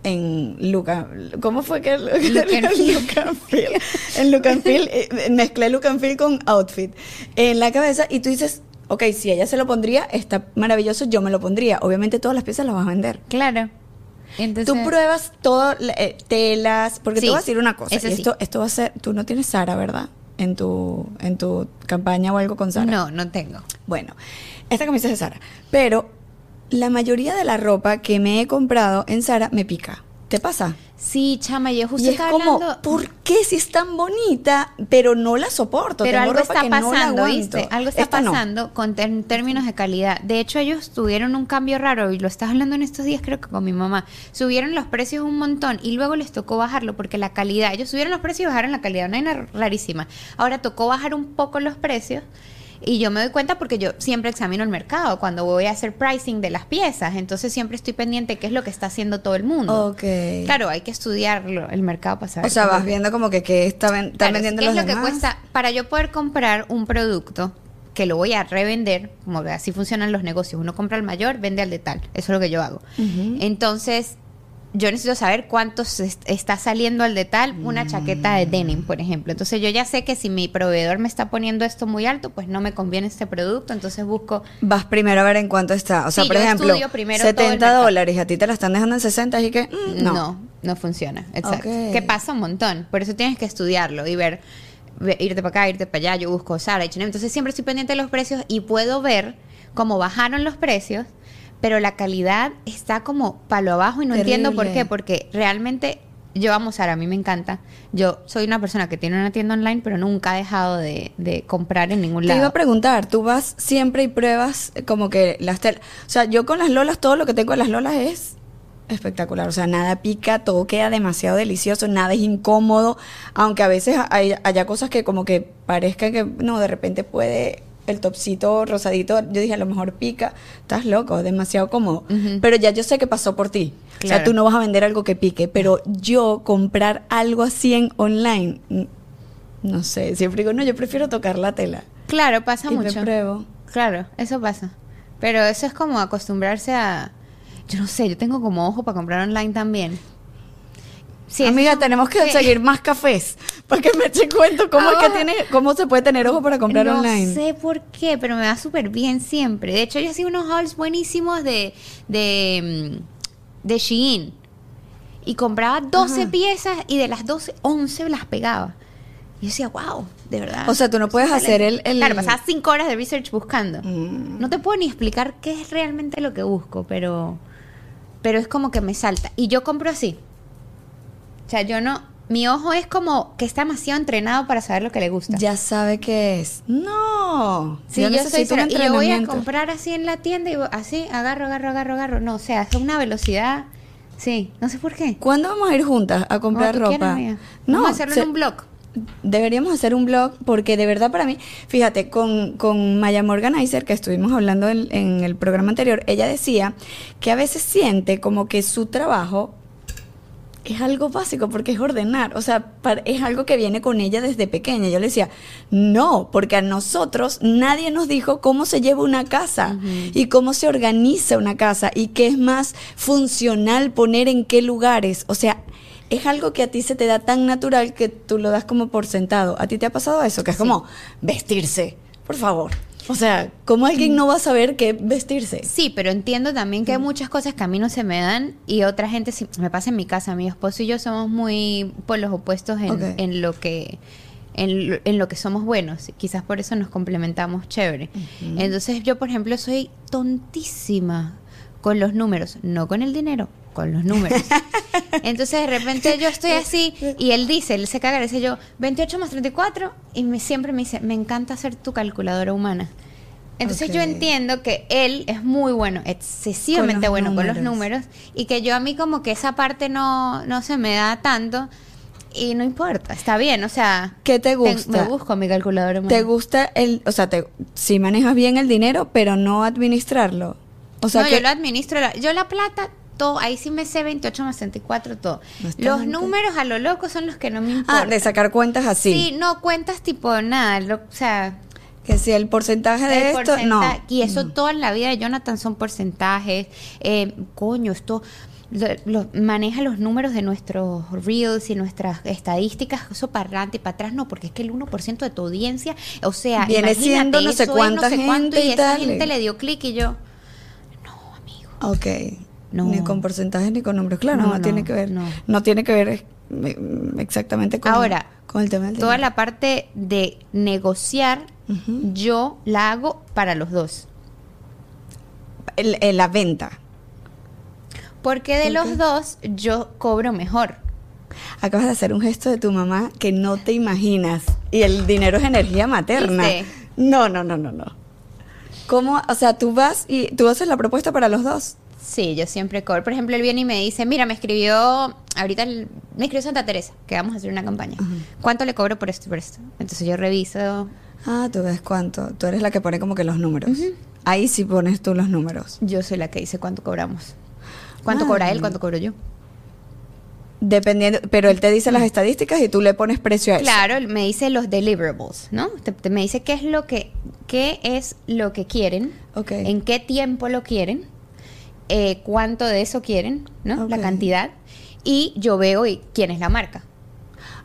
en Luca, ¿cómo fue que? Feel. En and feel, eh, mezclé feel con outfit en la cabeza y tú dices, ok, si ella se lo pondría, está maravilloso, yo me lo pondría. Obviamente todas las piezas las vas a vender. Claro. Entonces, Tú pruebas todo, eh, telas, porque Sí, te voy a decir una cosa. eso y sí. esto, esto va a ser, tú no tienes Sara, ¿verdad? En tu, en tu campaña o algo con Sara. No, no tengo. Bueno, esta camisa es de Sara, pero la mayoría de la ropa que me he comprado en Sara me pica. ¿Te pasa? Sí, chama, yo justo y es estaba como, hablando... ¿por qué si es tan bonita, pero no la soporto? Pero Tengo algo ropa está que no la pasando, aguanto. ¿viste? Algo está Esta no. pasando con en términos de calidad. De hecho, ellos tuvieron un cambio raro y lo estás hablando en estos días, creo que con mi mamá. Subieron los precios un montón y luego les tocó bajarlo porque la calidad, ellos subieron los precios y bajaron la calidad, una vaina rarísima. Ahora tocó bajar un poco los precios. Y yo me doy cuenta porque yo siempre examino el mercado cuando voy a hacer pricing de las piezas. Entonces siempre estoy pendiente de qué es lo que está haciendo todo el mundo. Ok. Claro, hay que estudiarlo, el mercado para saber. O sea, vas viendo como que, que está ven- están Claro, vendiendo ¿qué los es lo que demás. cuesta para yo poder comprar un producto que lo voy a revender, como así funcionan los negocios, uno compra al mayor, vende al de tal, eso es lo que yo hago. Entonces, yo necesito saber cuánto está saliendo al de tal una chaqueta de denim, por ejemplo. Entonces, yo ya sé que si mi proveedor me está poniendo esto muy alto, pues no me conviene este producto, entonces busco Vas primero a ver en cuánto está. O sea, Sí, por ejemplo, estudio primero todo el 70 mercado. dólares y a ti te la están dejando en 60, así que mm, no. No, no funciona. Exacto. Ok. Que pasa un montón. Por eso tienes que estudiarlo y ver, ve- irte para acá, irte para allá. Yo busco Sara, H&M. Entonces siempre estoy pendiente de los precios y puedo ver cómo bajaron los precios, pero la calidad está como palo abajo y no entiendo por qué. Porque realmente yo amo Sara, a mí me encanta. Yo soy una persona que tiene una tienda online, pero nunca ha dejado de, de comprar en ningún Te lado. iba a preguntar, tú vas siempre y pruebas como que las telas. O sea, yo con las lolas, todo lo que tengo de las lolas es espectacular. O sea, nada pica, todo queda demasiado delicioso, nada es incómodo. Aunque a veces hay, haya cosas que como que parezca que, no, de repente puede el topsito rosadito, yo dije, a lo mejor pica. Estás loco, demasiado cómodo. Pero ya yo sé que pasó por ti. O sea, Claro. tú no vas a vender algo que pique, pero yo comprar algo así en online, no sé, siempre digo, no, yo prefiero tocar la tela. Claro, pasa Y me mucho. pruebo. Claro, eso pasa. Pero eso es como acostumbrarse a... Yo no sé, yo tengo como ojo para comprar online también. Sí, Amiga, tenemos que sí. seguir más cafés para que me eche cuento cómo es que Ah. tiene, cómo se puede tener ojo para comprar no online. sé por qué, pero me va súper bien siempre. De hecho, yo hacía unos hauls buenísimos de, de, mm, de Shein. Y compraba 12 Ajá. piezas y de las 12, 11 las pegaba. Y yo decía, wow, de verdad. O sea, tú no puedes Excelente. hacer el- el- Claro, pasaba 5 horas de research buscando. Mm. No te puedo ni explicar qué es realmente lo que busco, pero, pero es como que me salta. Y yo compro así. O sea, yo no, mi ojo es como que está demasiado entrenado para saber lo que le gusta. Ya sabe qué es. No. Sí, yo, soy necesito un. Y yo voy a comprar así en la tienda y voy- así, agarro, agarro, agarro, agarro. No, o sea, es una velocidad. Sí, no sé por qué. ¿Cuándo vamos a ir juntas a comprar tú quieras, ropa? amiga. Vamos a hacerlo en un blog. Deberíamos hacer un blog porque de verdad para mí, fíjate, con, con Maya Morganizer, que estuvimos hablando en, en el programa anterior, ella decía que a veces siente como que su trabajo es algo básico porque es ordenar, o sea, es algo que viene con ella desde pequeña. Yo le decía, no, porque a nosotros nadie nos dijo cómo se lleva una casa y cómo se organiza una casa y qué es más funcional poner en qué lugares. O sea, es algo que a ti se te da tan natural que tú lo das como por sentado. ¿A ti te ha pasado eso? Que es como vestirse, por favor. O sea, ¿cómo alguien no va a saber qué vestirse? Sí, pero entiendo también que hay muchas cosas que a mí no se me dan y otra gente sí me pasa en mi casa. Mi esposo y yo somos muy por los opuestos en, en lo que en lo, en lo que somos buenos. Quizás por eso nos complementamos chévere. Entonces yo, por ejemplo, soy tontísima con los números, no con el dinero, con los números. Entonces de repente yo estoy así y él dice, él se caga, dice yo 28 más 34 y me, siempre me dice, me encanta ser tu calculadora humana. Entonces yo entiendo que él es muy bueno, excesivamente Con bueno con los números. y que yo a mí como que esa parte no, no se me da tanto y no importa, está bien, o sea, ¿Qué te gusta? me busco mi calculadora humana. ¿Te gusta el, o sea, te, si manejas bien el dinero, pero no administrarlo? O sea, no, que yo lo administro. la- yo la plata, todo, ahí sí me sé 28 más 64, todo. No Los números a lo loco son los que no me importan. ah, de sacar cuentas así. Sí, no cuentas tipo nada, lo- o sea, Que si el porcentaje de el esto, no. Y eso toda en la vida de Jonathan son porcentajes. Eh, coño, esto lo, lo- maneja los números de nuestros reels y nuestras estadísticas, eso para adelante y para atrás, no, porque es que el 1% de tu audiencia, o sea, Viene siendo no sé cuánta cuánto, gente y y esa gente le dio clic y yo, no, amigo. Ok. No. Ni con porcentajes ni con números. Claro, no, No, no, tiene que ver. no. Tiene que ver eh, exactamente con, Ahora, con el tema del Toda dinero. la parte de negociar, yo la hago para los dos. El- el- la venta. Porque de ¿Por los dos yo cobro mejor. Acabas de hacer un gesto de tu mamá que no te imaginas. Y el dinero es energía materna. ¿Viste? No, no, no, no, no. ¿Cómo? O sea, tú vas y tú haces la propuesta para los dos. Sí, yo siempre cobro. Por ejemplo, él viene y me dice, mira, me escribió, ahorita el- me escribió Santa Teresa, que vamos a hacer una campaña. ¿Cuánto le cobro por esto y por esto? Entonces yo reviso. Ah, tú ves cuánto. Tú eres la que pone como que los números. Ahí sí pones tú los números. Yo soy la que dice cuánto cobramos. ¿Cuánto Ah. cobra él? ¿Cuánto cobro yo? Dependiendo, pero él te dice las estadísticas y tú le pones precio a eso. Claro, él me dice los deliverables, ¿no? Te- te- me dice qué es lo que qué es lo que quieren, Ok. en qué tiempo lo quieren, eh, cuánto de eso quieren, ¿no? La cantidad y yo veo y quién es la marca.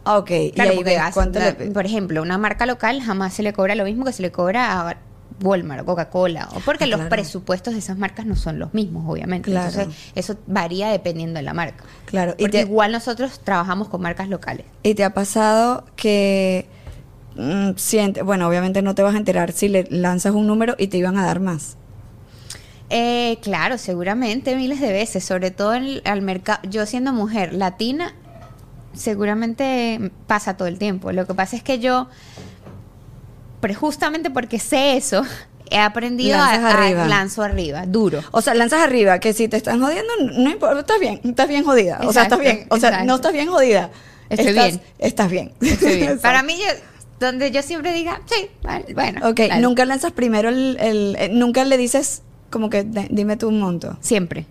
Ah, ok. y Claro, ahí ves hace- cuánto la- le- por ejemplo, una marca local jamás se le cobra lo mismo que se le cobra a Walmart o Coca-Cola, o porque Ah, los presupuestos de esas marcas no son los mismos, obviamente. Claro. Entonces, eso varía dependiendo de la marca. Claro, y Porque te- igual nosotros trabajamos con marcas locales. ¿Y te ha pasado que mm, siente, bueno, obviamente no te vas a enterar si le lanzas un número y te iban a dar más? Eh, claro, seguramente miles de veces, sobre todo en- al mercado. Yo siendo mujer latina, seguramente pasa todo el tiempo. Lo que pasa es que yo, pero justamente porque sé eso, he aprendido a, Lanzas a- arriba. lanzo arriba, duro. O sea, lanzas arriba, que si te están jodiendo, no importa, estás bien, estás bien jodida. o sea, estás bien, o sea, exacto. no estás bien jodida. Estoy estás, bien. Estás bien. Estoy bien. Exacto. Para mí, yo, donde yo siempre diga, sí, vale, bueno. Ok, dale. nunca lanzas primero el, el- eh, nunca le dices como que "D- dime tu monto. Siempre.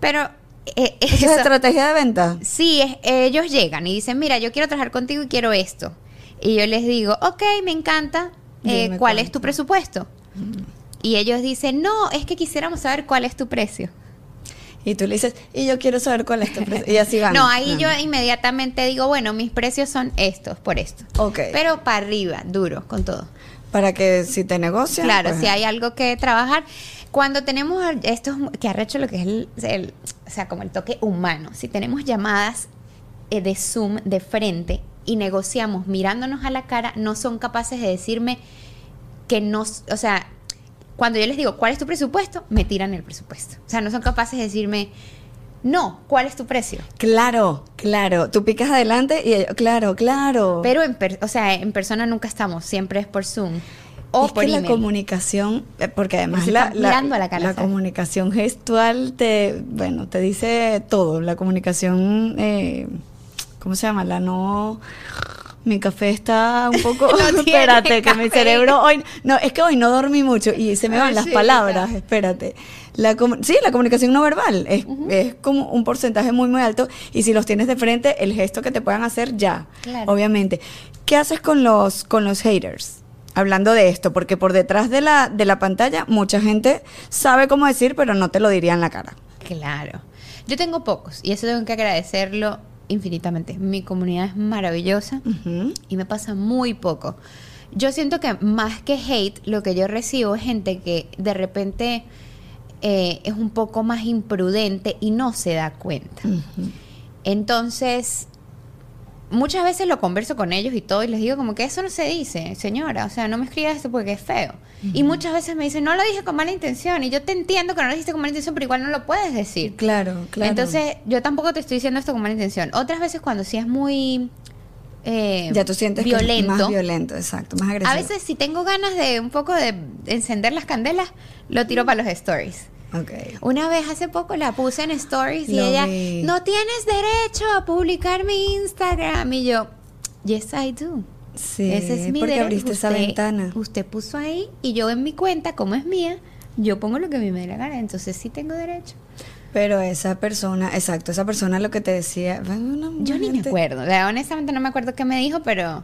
Pero eh, ¿Esa es eso- estrategia de venta? Sí, es- ellos llegan y dicen, mira, yo quiero trabajar contigo y quiero esto. Y yo les digo, ok, me encanta. Eh, ¿Cuál es tu presupuesto? Y ellos dicen, no, es que quisiéramos saber cuál es tu precio. Y tú le dices, y yo quiero saber cuál es tu precio. Y así van. No, ahí van. yo inmediatamente digo, bueno, mis precios son estos, por esto. Ok. Pero para arriba, duro, con todo. Para que si te negocian. Claro, pues, si hay algo que trabajar. Cuando tenemos estos, que arrecho lo que es el, el- o sea, como el toque humano, si tenemos llamadas eh, de Zoom de frente y negociamos mirándonos a la cara, no son capaces de decirme que no, o sea, cuando yo les digo, ¿cuál es tu presupuesto? Me tiran el presupuesto. O sea, no son capaces de decirme, No, ¿cuál es tu precio? Claro, claro. Tú picas adelante y ellos, claro, claro. Pero en, per- o sea, en persona nunca estamos, siempre es por Zoom o es por que la comunicación, eh, porque además Se la, la comunicación gestual te, bueno, te dice todo. La comunicación, eh, ¿cómo se llama? La no... Mi café está un poco... No espérate, que mi cerebro hoy... No, es que hoy no dormí mucho y se me van Ay, las sí, palabras, espérate. La sí, la comunicación no verbal es, es como un porcentaje muy, muy alto y si los tienes de frente, el gesto que te puedan hacer ya, Claro. obviamente. ¿Qué haces con los, con los haters? Hablando de esto, porque por detrás de la, de la pantalla mucha gente sabe cómo decir, pero no te lo diría en la cara. Claro. Yo tengo pocos y eso tengo que agradecerlo infinitamente. Mi comunidad es maravillosa y me pasa muy poco. Yo siento que más que hate, lo que yo recibo es gente que de repente eh, es un poco más imprudente y no se da cuenta. Entonces, muchas veces lo converso con ellos y todo y les digo como que eso no se dice, señora, o sea, no me escribas esto porque es feo. Y muchas veces me dicen, no lo dije con mala intención y yo te entiendo que no lo dijiste con mala intención, pero igual no lo puedes decir. Claro, claro. Entonces, yo tampoco te estoy diciendo esto con mala intención. Otras veces cuando sí es muy eh, ya tú sientes violento, que más violento, exacto, más agresivo. a veces si tengo ganas de un poco de encender las candelas, lo tiro para los stories. Ok. Una vez hace poco la puse en stories y Lo ella, vi. no tienes derecho a publicar mi Instagram. Y yo, yes I do. Sí, Ese es mi porque derecho. abriste esa ventana. Usted puso ahí y yo en mi cuenta, como es mía, yo pongo lo que a mí me dé la gana. Entonces sí tengo derecho. Pero esa persona, exacto, esa persona lo que te decía, Yo ni me acuerdo. O sea, honestamente no me acuerdo qué me dijo, pero...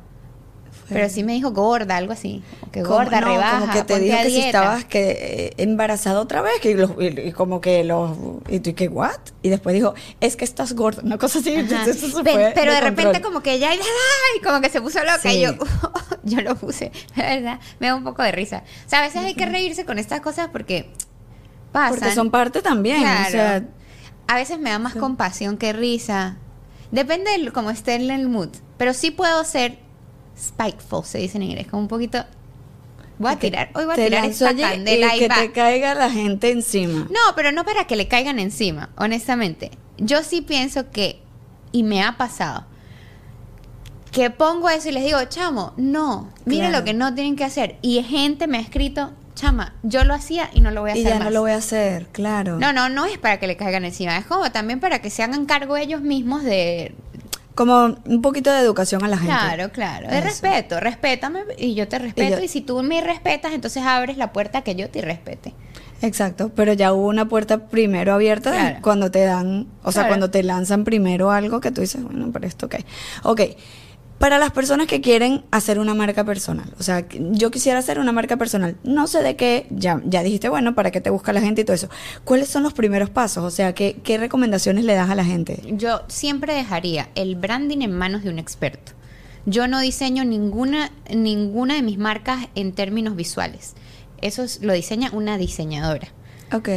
Pero sí me dijo gorda, algo así. Que Como- gorda, no, rebaja, como que te dijo que si estabas que eh, embarazada otra vez que los- y, y como que los y tú y que what y después dijo es que estás gorda una cosa así Ajá. eso se Pe- fue pero de, repente como que ella ay, como que se puso loca Sí. y yo yo lo puse la verdad me da un poco de risa o sea a veces hay que reírse con estas cosas porque pasan porque son parte también Claro. o sea a veces me da más compasión que risa depende de cómo esté en el mood pero sí puedo ser spiteful se dice en inglés como un poquito voy a tirar hoy voy a tirar esta allí candela y y que va. te caiga la gente encima No, pero no para que le caigan encima, honestamente. Yo sí pienso que, y me ha pasado, que pongo eso y les digo, chamo, no, Claro. lo que no tienen que hacer. Y gente me ha escrito, chama, yo lo hacía y no lo voy a y hacer ya más. no lo voy a hacer claro No, no, no es para que le caigan encima, es como también para que se hagan cargo ellos mismos de... como un poquito de educación a la gente Claro, claro, de Eso. respeto, respétame y yo te respeto. yo- y si tú me respetas, entonces abres la puerta a que yo te respete. Exacto, pero ya hubo una puerta primero abierta Claro. cuando te dan, o sea, Claro. cuando te lanzan primero algo que tú dices, bueno, pero esto qué. Ok, para las personas que quieren hacer una marca personal, o sea, yo quisiera hacer una marca personal, no sé de qué, ya, ya dijiste, bueno, para qué te busca la gente y todo eso. ¿Cuáles son los primeros pasos? O sea, ¿qué, qué recomendaciones le das a la gente? Yo siempre dejaría el branding en manos de un experto. Yo no diseño ninguna, ninguna de mis marcas en términos visuales. Eso es- lo diseña una diseñadora. Ok,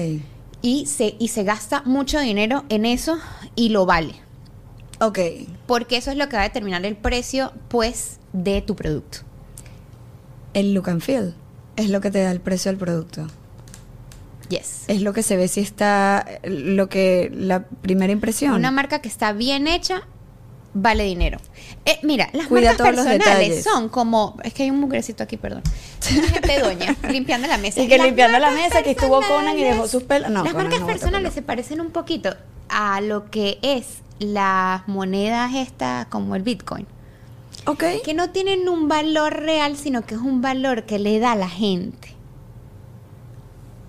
Y se, y se gasta mucho dinero en eso y lo vale. Ok, Porque eso es lo que va a determinar el precio, pues, de tu producto. el look and feel es lo que te da el precio del producto. Yes. Es lo que se ve si está, lo que, la primera impresión. Una marca que está bien hecha vale dinero. Eh, mira, las Cuida marcas todos los personales son como... Es que hay un mugrecito aquí, perdón. Gente doña limpiando la mesa. Y que Las limpiando la mesa, que estuvo Conan y dejó sus pelos. No, las Conan marcas no personales se parecen un poquito a lo que es las monedas estas como el Bitcoin. Ok. Que no tienen un valor real, sino que es un valor que le da a la gente.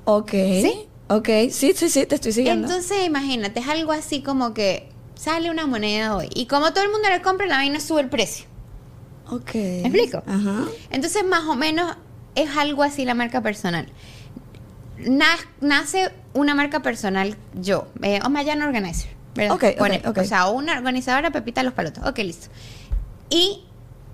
Ok. ¿Sí? Ok, sí, sí, sí, te estoy siguiendo. Entonces, imagínate, es algo así como que sale una moneda hoy y como todo el mundo le compra, la vaina sube el precio. ok. ¿Me explico? Ajá. Entonces, más o menos es algo así la marca personal. Na- nace una marca personal yo, eh, Omayan Organizer, ¿verdad? Ok, ok, Pone, ok. O sea, una organizadora Pepita Los Palotos. Ok, listo. Y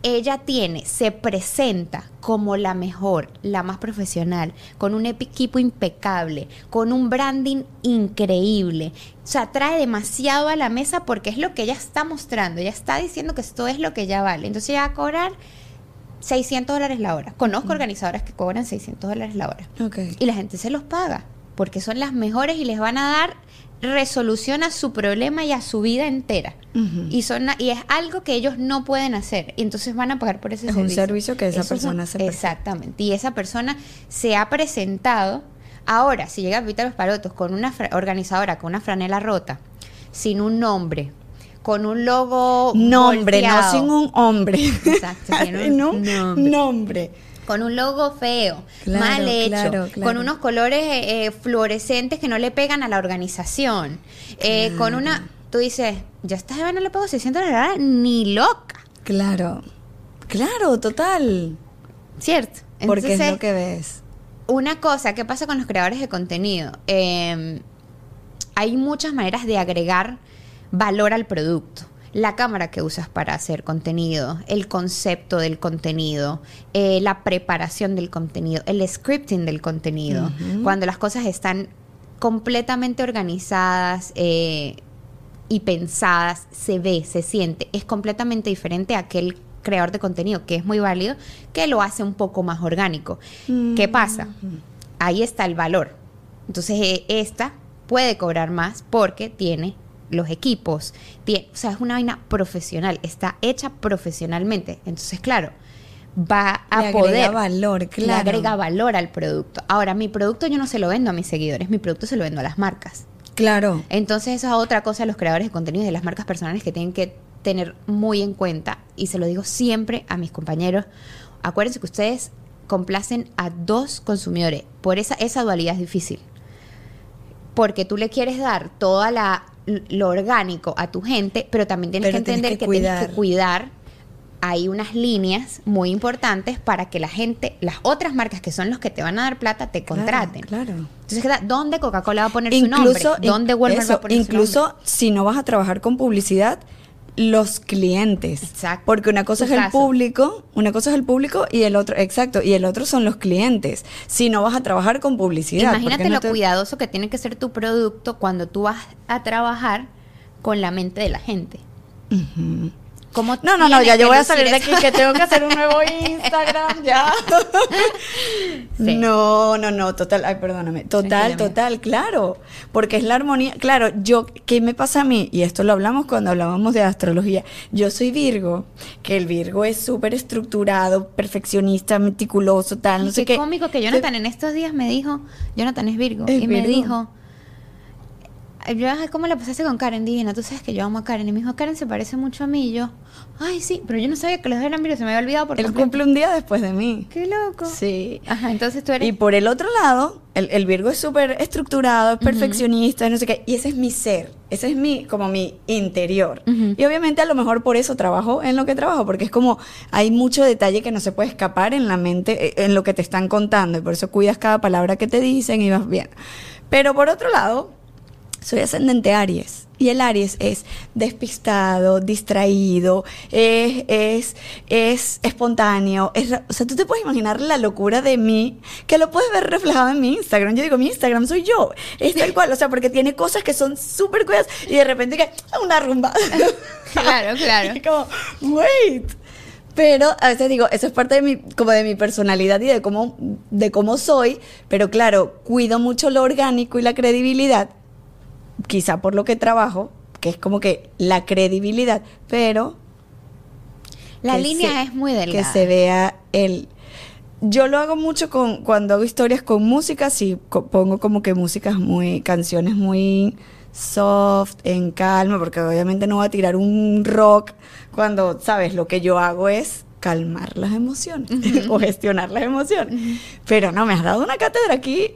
ella tiene, se presenta como la mejor, la más profesional, con un equipo impecable, con un branding increíble. O sea, trae demasiado a la mesa porque es lo que ella está mostrando. Ella está diciendo que esto es lo que ella vale. Entonces ella va a cobrar 600 dólares la hora. Conozco organizadoras que cobran 600 dólares la hora. Y la gente se los paga porque son las mejores y les van a dar resolución a su problema y a su vida entera. y, son, y es algo que ellos no pueden hacer. Y entonces van a pagar por ese Es un servicio. servicio que esa Eso es un- persona hace. Exactamente. Y esa persona se ha presentado. Ahora, si llega Pepita Los Palotos con una organizadora con una franela rota, sin un nombre, con un logo. Nombre, no sin un hombre. Exacto, sin un No, nombre. nombre. Con un logo feo, Claro, mal hecho, claro, claro. con unos colores eh, eh, fluorescentes que no le pegan a la organización, eh, con una, tú dices, yo a esta jeva no le pago 600 dólares ni loca, Claro. Claro, total. ¿cierto? Porque es lo que ves. una cosa, ¿qué pasa con los creadores de contenido? Eh, hay muchas maneras de agregar valor al producto. La cámara que usas para hacer contenido, el concepto del contenido, eh, la preparación del contenido, el scripting del contenido. Cuando las cosas están completamente organizadas eh, y pensadas, se ve, se siente. Es completamente diferente a aquel creador de contenido, que es muy válido, que lo hace un poco más orgánico. ¿Qué pasa? Ahí está el valor. Entonces, eh, esta puede cobrar más porque tiene los equipos, tiene, o sea, es una vaina profesional, está hecha profesionalmente. Entonces, claro, va a Le poder agrega valor, le claro. agrega valor al producto. Ahora, mi producto yo no se lo vendo a mis seguidores, mi producto se lo vendo a las marcas. Claro. Entonces, eso es otra cosa de los creadores de contenido y de las marcas personales que tienen que tener muy en cuenta. Y se lo digo siempre a mis compañeros. Acuérdense que ustedes complacen a dos consumidores. Por esa, esa dualidad es difícil. Porque tú le quieres dar toda la lo orgánico a tu gente, pero también tienes Pero que tienes entender que que, tienes que cuidar. Hay unas líneas muy importantes para que la gente, las otras marcas que son los que te van a dar plata, te contraten. Claro. Entonces, ¿qué da? ¿dónde Coca-Cola va a poner su nombre? ¿Dónde Walmart va a poner su incluso nombre? si no vas a trabajar con publicidad, los clientes. Exacto. Porque una cosa Tu es el caso. público, una cosa es el público y el otro, exacto, y el otro son los clientes. Si no vas a trababar con publicidad. Imagínate no lo te- cuidadoso que tiene que ser tu producto cuando tú vas a trabajar con la mente de la gente. ¿Cómo No, no, no, ya yo voy a salir de aquí que tengo que hacer un nuevo Instagram ya. Sí. No, no, no, total, ay, perdóname. Total, total, claro. Porque es la armonía. Claro, yo, ¿qué me pasa a mí? Y esto lo hablamos cuando hablábamos de astrología. Yo soy Virgo, que el Virgo es súper estructurado, perfeccionista, meticuloso, tal, no Y sé qué qué. cómico que Jonathan en estos días me dijo, Jonathan es Virgo, Es y me dijo, "Ay, yo, "Ay, ¿cómo la pasaste con Karen? Divina, tú sabes que yo amo a Karen. Y me dijo, Karen se parece mucho a mí. Y yo, ay, sí, pero yo no sabía que los dos eran Virgo, se me había olvidado por Él completo". cumple un día después de mí. Qué loco. Sí. Ajá, entonces tú eres... Y por el otro lado, el, el Virgo es súper estructurado, es perfeccionista, no sé qué. Y ese es mi ser, ese es mi, como mi interior. Ujú. Y obviamente a lo mejor por eso trabajo en lo que trabajo, porque es como hay mucho detalle que no se puede escapar en la mente, eh, en lo que te están contando. Y por eso cuidas cada palabra que te dicen y vas bien. Pero por otro lado, soy ascendente Aries. Y el Aries es despistado, distraído, es, es, es espontáneo. Es, o sea, tú te puedes imaginar la locura de mí, que lo puedes ver reflejado en mi Instagram. Yo digo, mi Instagram soy yo. Es tal cual, o sea, porque tiene cosas que son súper cuidadas y de repente que "Ah, una rumba. Claro, claro. Y como, wait. Pero a veces digo, eso es parte de mi, como de mi personalidad y de cómo, de cómo soy. Pero claro, cuido mucho lo orgánico y la credibilidad. Quizá por lo que trabajo, que es como que la credibilidad, pero La línea se- es muy delgada. que se vea el yo lo hago mucho con cuando hago historias con música sí co- pongo como que músicas muy canciones muy soft en calma porque obviamente no voy a tirar un rock cuando sabes lo que yo hago es calmar las emociones o gestionar las emociones. Pero no me has dado una cátedra aquí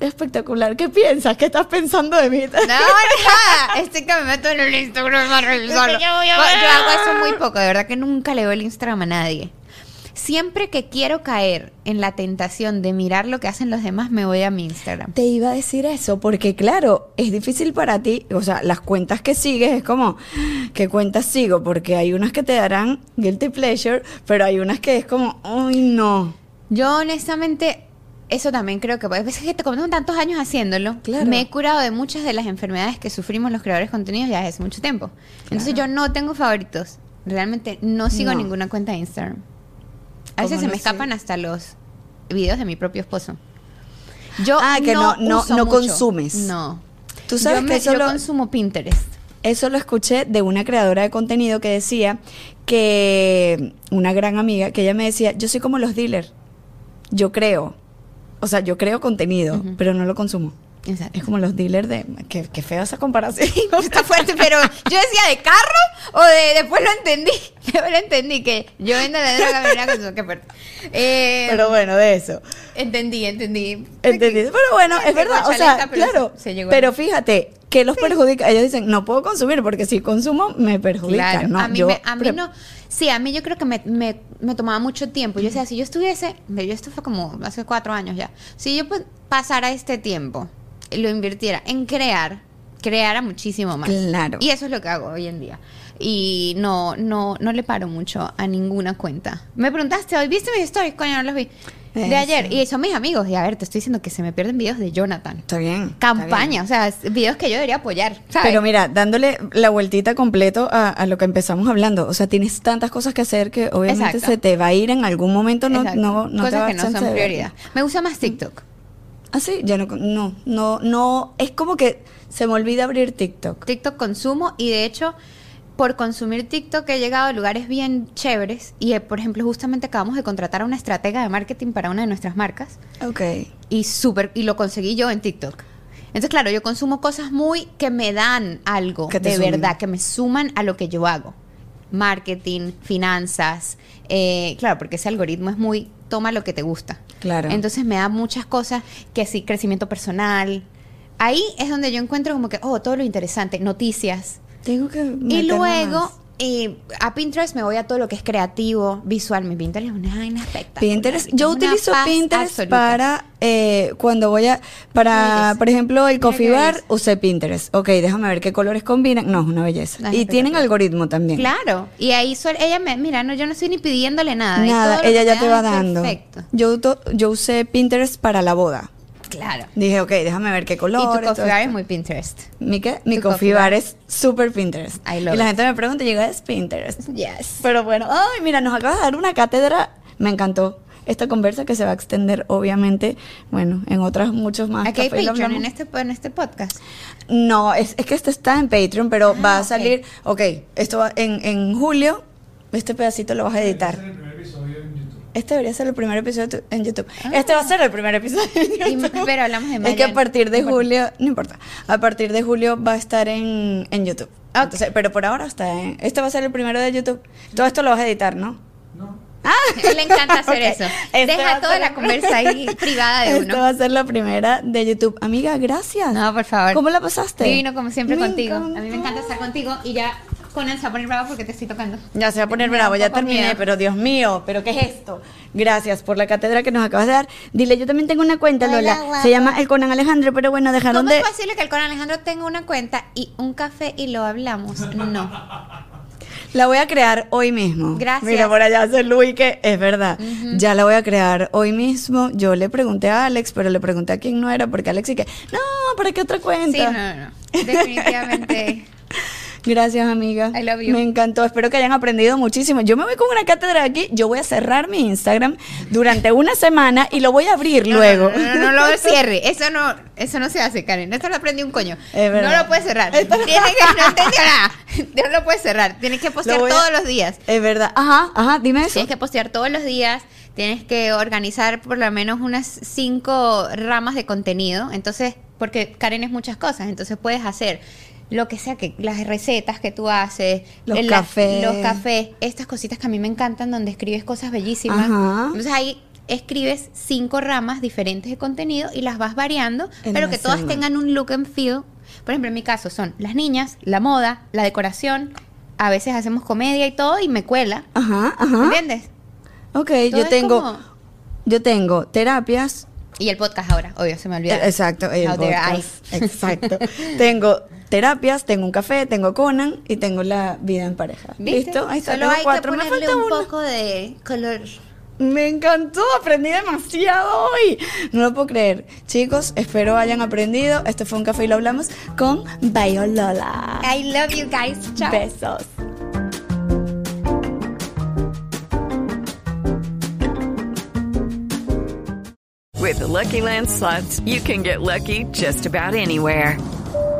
espectacular qué piensas qué estás pensando de mí No, nada. Estoy que me meto en el Instagram a revisarlo. Yo hago eso muy poco, de verdad que nunca le doy el Instagram a nadie. Siempre que quiero caer en la tentación de mirar lo que hacen los demás, me voy a mi Instagram. Te iba a decir eso, porque claro, es difícil para ti, o sea, las cuentas que sigues es como, ¿qué cuentas sigo? Porque hay unas que te darán guilty pleasure, pero hay unas que es como, uy, no. Yo honestamente, eso también creo que, pues, es que te como tantos años haciéndolo, Claro. me he curado de muchas de las enfermedades que sufrimos los creadores de contenidos ya hace mucho tiempo. Entonces yo no tengo favoritos. Realmente no sigo No. ninguna cuenta de Instagram. A veces ¿Cómo se no me escapan hasta los videos de mi propio esposo. Yo Ah, que no- no- no consumes. No. Tú sabes yo, que me- eso yo lo- consumo Pinterest. Eso lo escuché de una creadora de contenido que decía que una gran amiga, que ella me decía, yo soy como los dealers, yo creo, o sea, yo creo contenido, pero no lo consumo. Exacto. Es como los dealers de... Qué, qué fea esa comparación. Está fuerte, pero yo decía de carro o de después lo entendí. Después lo entendí que yo vendo la droga, pero era con qué fuerte. Eh, pero bueno, de eso. entendí, entendí. ¿Entendí? Pero bueno, es verdad, o sea, claro. se- pero fíjate, que los perjudica. Ellos dicen, no puedo consumir porque si consumo me perjudica. Claro, no, a mí, yo me- a mí pre- no. Sí, a mí yo creo que me, me, me tomaba mucho tiempo. Yo decía, si yo estuviese, yo esto fue como hace cuatro años ya. Si yo pues, pasara este tiempo, y lo invirtiera en crear, creara muchísimo más. Claro. Y eso es lo que hago hoy en día. Y no, no, no le paro mucho a ninguna cuenta. Me preguntaste hoy, ¿viste mis stories? Coño, no los vi. De Eso. ayer. Y son mis amigos. Y a ver, te estoy diciendo que se me pierden videos de Jonathan. Está bien. está Campaña, bien. o sea, videos que yo debería apoyar. ¿sabes? Pero mira, dándole la vueltita completo a, a lo que empezamos hablando, o sea, tienes tantas cosas que hacer que obviamente Exacto. se te va a ir en algún momento, no, Exacto. no, no te Cosas va que no son prioridad. Me gusta más TikTok. Ah, sí, ya no, no, no, no, es como que se me olvida abrir TikTok. TikTok consumo y de hecho por consumir TikTok he llegado a lugares bien chéveres y eh, por ejemplo justamente acabamos de contratar a una estratega de marketing para una de nuestras marcas Ok. y súper y lo conseguí yo en TikTok. Entonces claro, yo consumo cosas muy que me dan algo de sumen. verdad, que me suman a lo que yo hago. Marketing, finanzas, eh, claro, porque ese algoritmo es muy toma lo que te gusta. Claro. Entonces me da muchas cosas que sí, crecimiento personal. Ahí es donde yo encuentro como que, oh, todo lo interesante, noticias. Tengo que Y luego más. eh, a Pinterest me voy a todo lo que es creativo, visual. Mi Pinterest es una vaina espectacular. Pinterest, yo utilizo Pinterest absoluta. para eh, cuando voy a, para, por ejemplo, el coffee bar, usé Pinterest. Ok, déjame ver qué colores combinan. No, es una belleza. Es y tienen algoritmo también. Claro. Y ahí suel- ella me, mira, no, yo no estoy ni pidiéndole nada. y Nada, ella ya te va dando. Perfecto. Yo, yo usé Pinterest para la boda. Claro. Dije, ok, déjame ver qué Y colores. tu coffee bar es muy Pinterest. ¿Mi qué? Mi coffee coffee bar bar. es super Pinterest. I Y love la it. gente me pregunta, y yo, es Pinterest. Yes. Pero bueno, ay, mira, nos acabas de dar una cátedra. Me encantó esta conversa que se va a extender, obviamente, bueno, en otras muchos más. Aquí hay y Patreon en este, en este podcast. No, es, es que este está en Patreon, pero Ah, va a salir, ok, esto va en, en julio, este pedacito lo vas a editar. es el primer episodio en YouTube. Este debería ser el primer episodio en YouTube. Este va a ser el primer episodio en Y- YouTube. pero hablamos de Es que a partir de No importa. julio, no importa, a partir de julio va a estar en, en YouTube. Entonces, pero por ahora está en, este va a ser el primero de YouTube. Todo esto lo vas a editar, ¿no? No. A él le encanta hacer eso. Este Deja toda ser la conversa ahí privada de Esta uno. va a ser la primera de YouTube. Amiga, gracias. No, por favor. ¿Cómo la pasaste? Divino como siempre Me contigo. encantó. A mí me encanta estar contigo y ya Conan se va a poner bravo porque te estoy tocando. Ya se va a poner bravo, ya terminé, miedo. pero Dios mío, ¿pero qué es esto? Gracias por la cátedra que nos acabas de dar. Dile, yo también tengo una cuenta, Hola, Lola. Se llama El Conan Alejandro, pero bueno, dejaron ¿Cómo de... es posible que el Conan Alejandro tenga una cuenta y un café y lo hablamos? No. La voy a crear hoy mismo. Gracias. Mira, por allá hace Luis que es verdad. Ya la voy a crear hoy mismo. Yo le pregunté a Alex, pero le pregunté a quién no era, porque Alex sí que, no, ¿para qué otra cuenta? Sí, no, no, no. Definitivamente. Gracias, amiga. I love you. Me encantó. Espero que hayan aprendido muchísimo. Yo me voy con una cátedra aquí. Yo voy a cerrar mi Instagram durante una semana y lo voy a abrir No, luego. No, no, no, no lo cierre. Eso no, eso no se hace, Karen. Esto lo aprendí un coño. No lo puedes cerrar. Tienes que no entendió nada. No lo puedes cerrar. Tienes que postear Lo voy a- todos los días. Es verdad. Ajá, ajá, dime eso. Tienes que postear todos los días, tienes que organizar por lo menos unas cinco ramas de contenido. Entonces, porque Karen es muchas cosas, entonces puedes hacer lo que sea, que las recetas que tú haces, Los cafés. los cafés, estas cositas que a mí me encantan, donde escribes cosas bellísimas. Ajá. Entonces ahí escribes cinco ramas diferentes de contenido y las vas variando, En pero que todas tengan un look and feel. Por ejemplo, en mi caso son las niñas, la moda, la decoración. A veces hacemos comedia y todo y me cuela. Ajá, ajá. ¿Entiendes? Ok, Todo yo tengo, como- yo tengo terapias. Y el podcast ahora, obvio, se me olvidó. Eh, Exacto, el podcast. Exacto. tengo terapias, tengo un café, tengo Conan y tengo la vida en pareja. ¿Viste? ¿Listo? Ahí está, Solo tengo hay cuatro. que Me falta un uno. poco de color. Me encantó, aprendí demasiado hoy. No lo puedo creer. Chicos, espero hayan aprendido. Este fue un café y lo hablamos con Lola. I love you guys. Chao. Besos. With the Lucky Land slots, you can get lucky just about anywhere.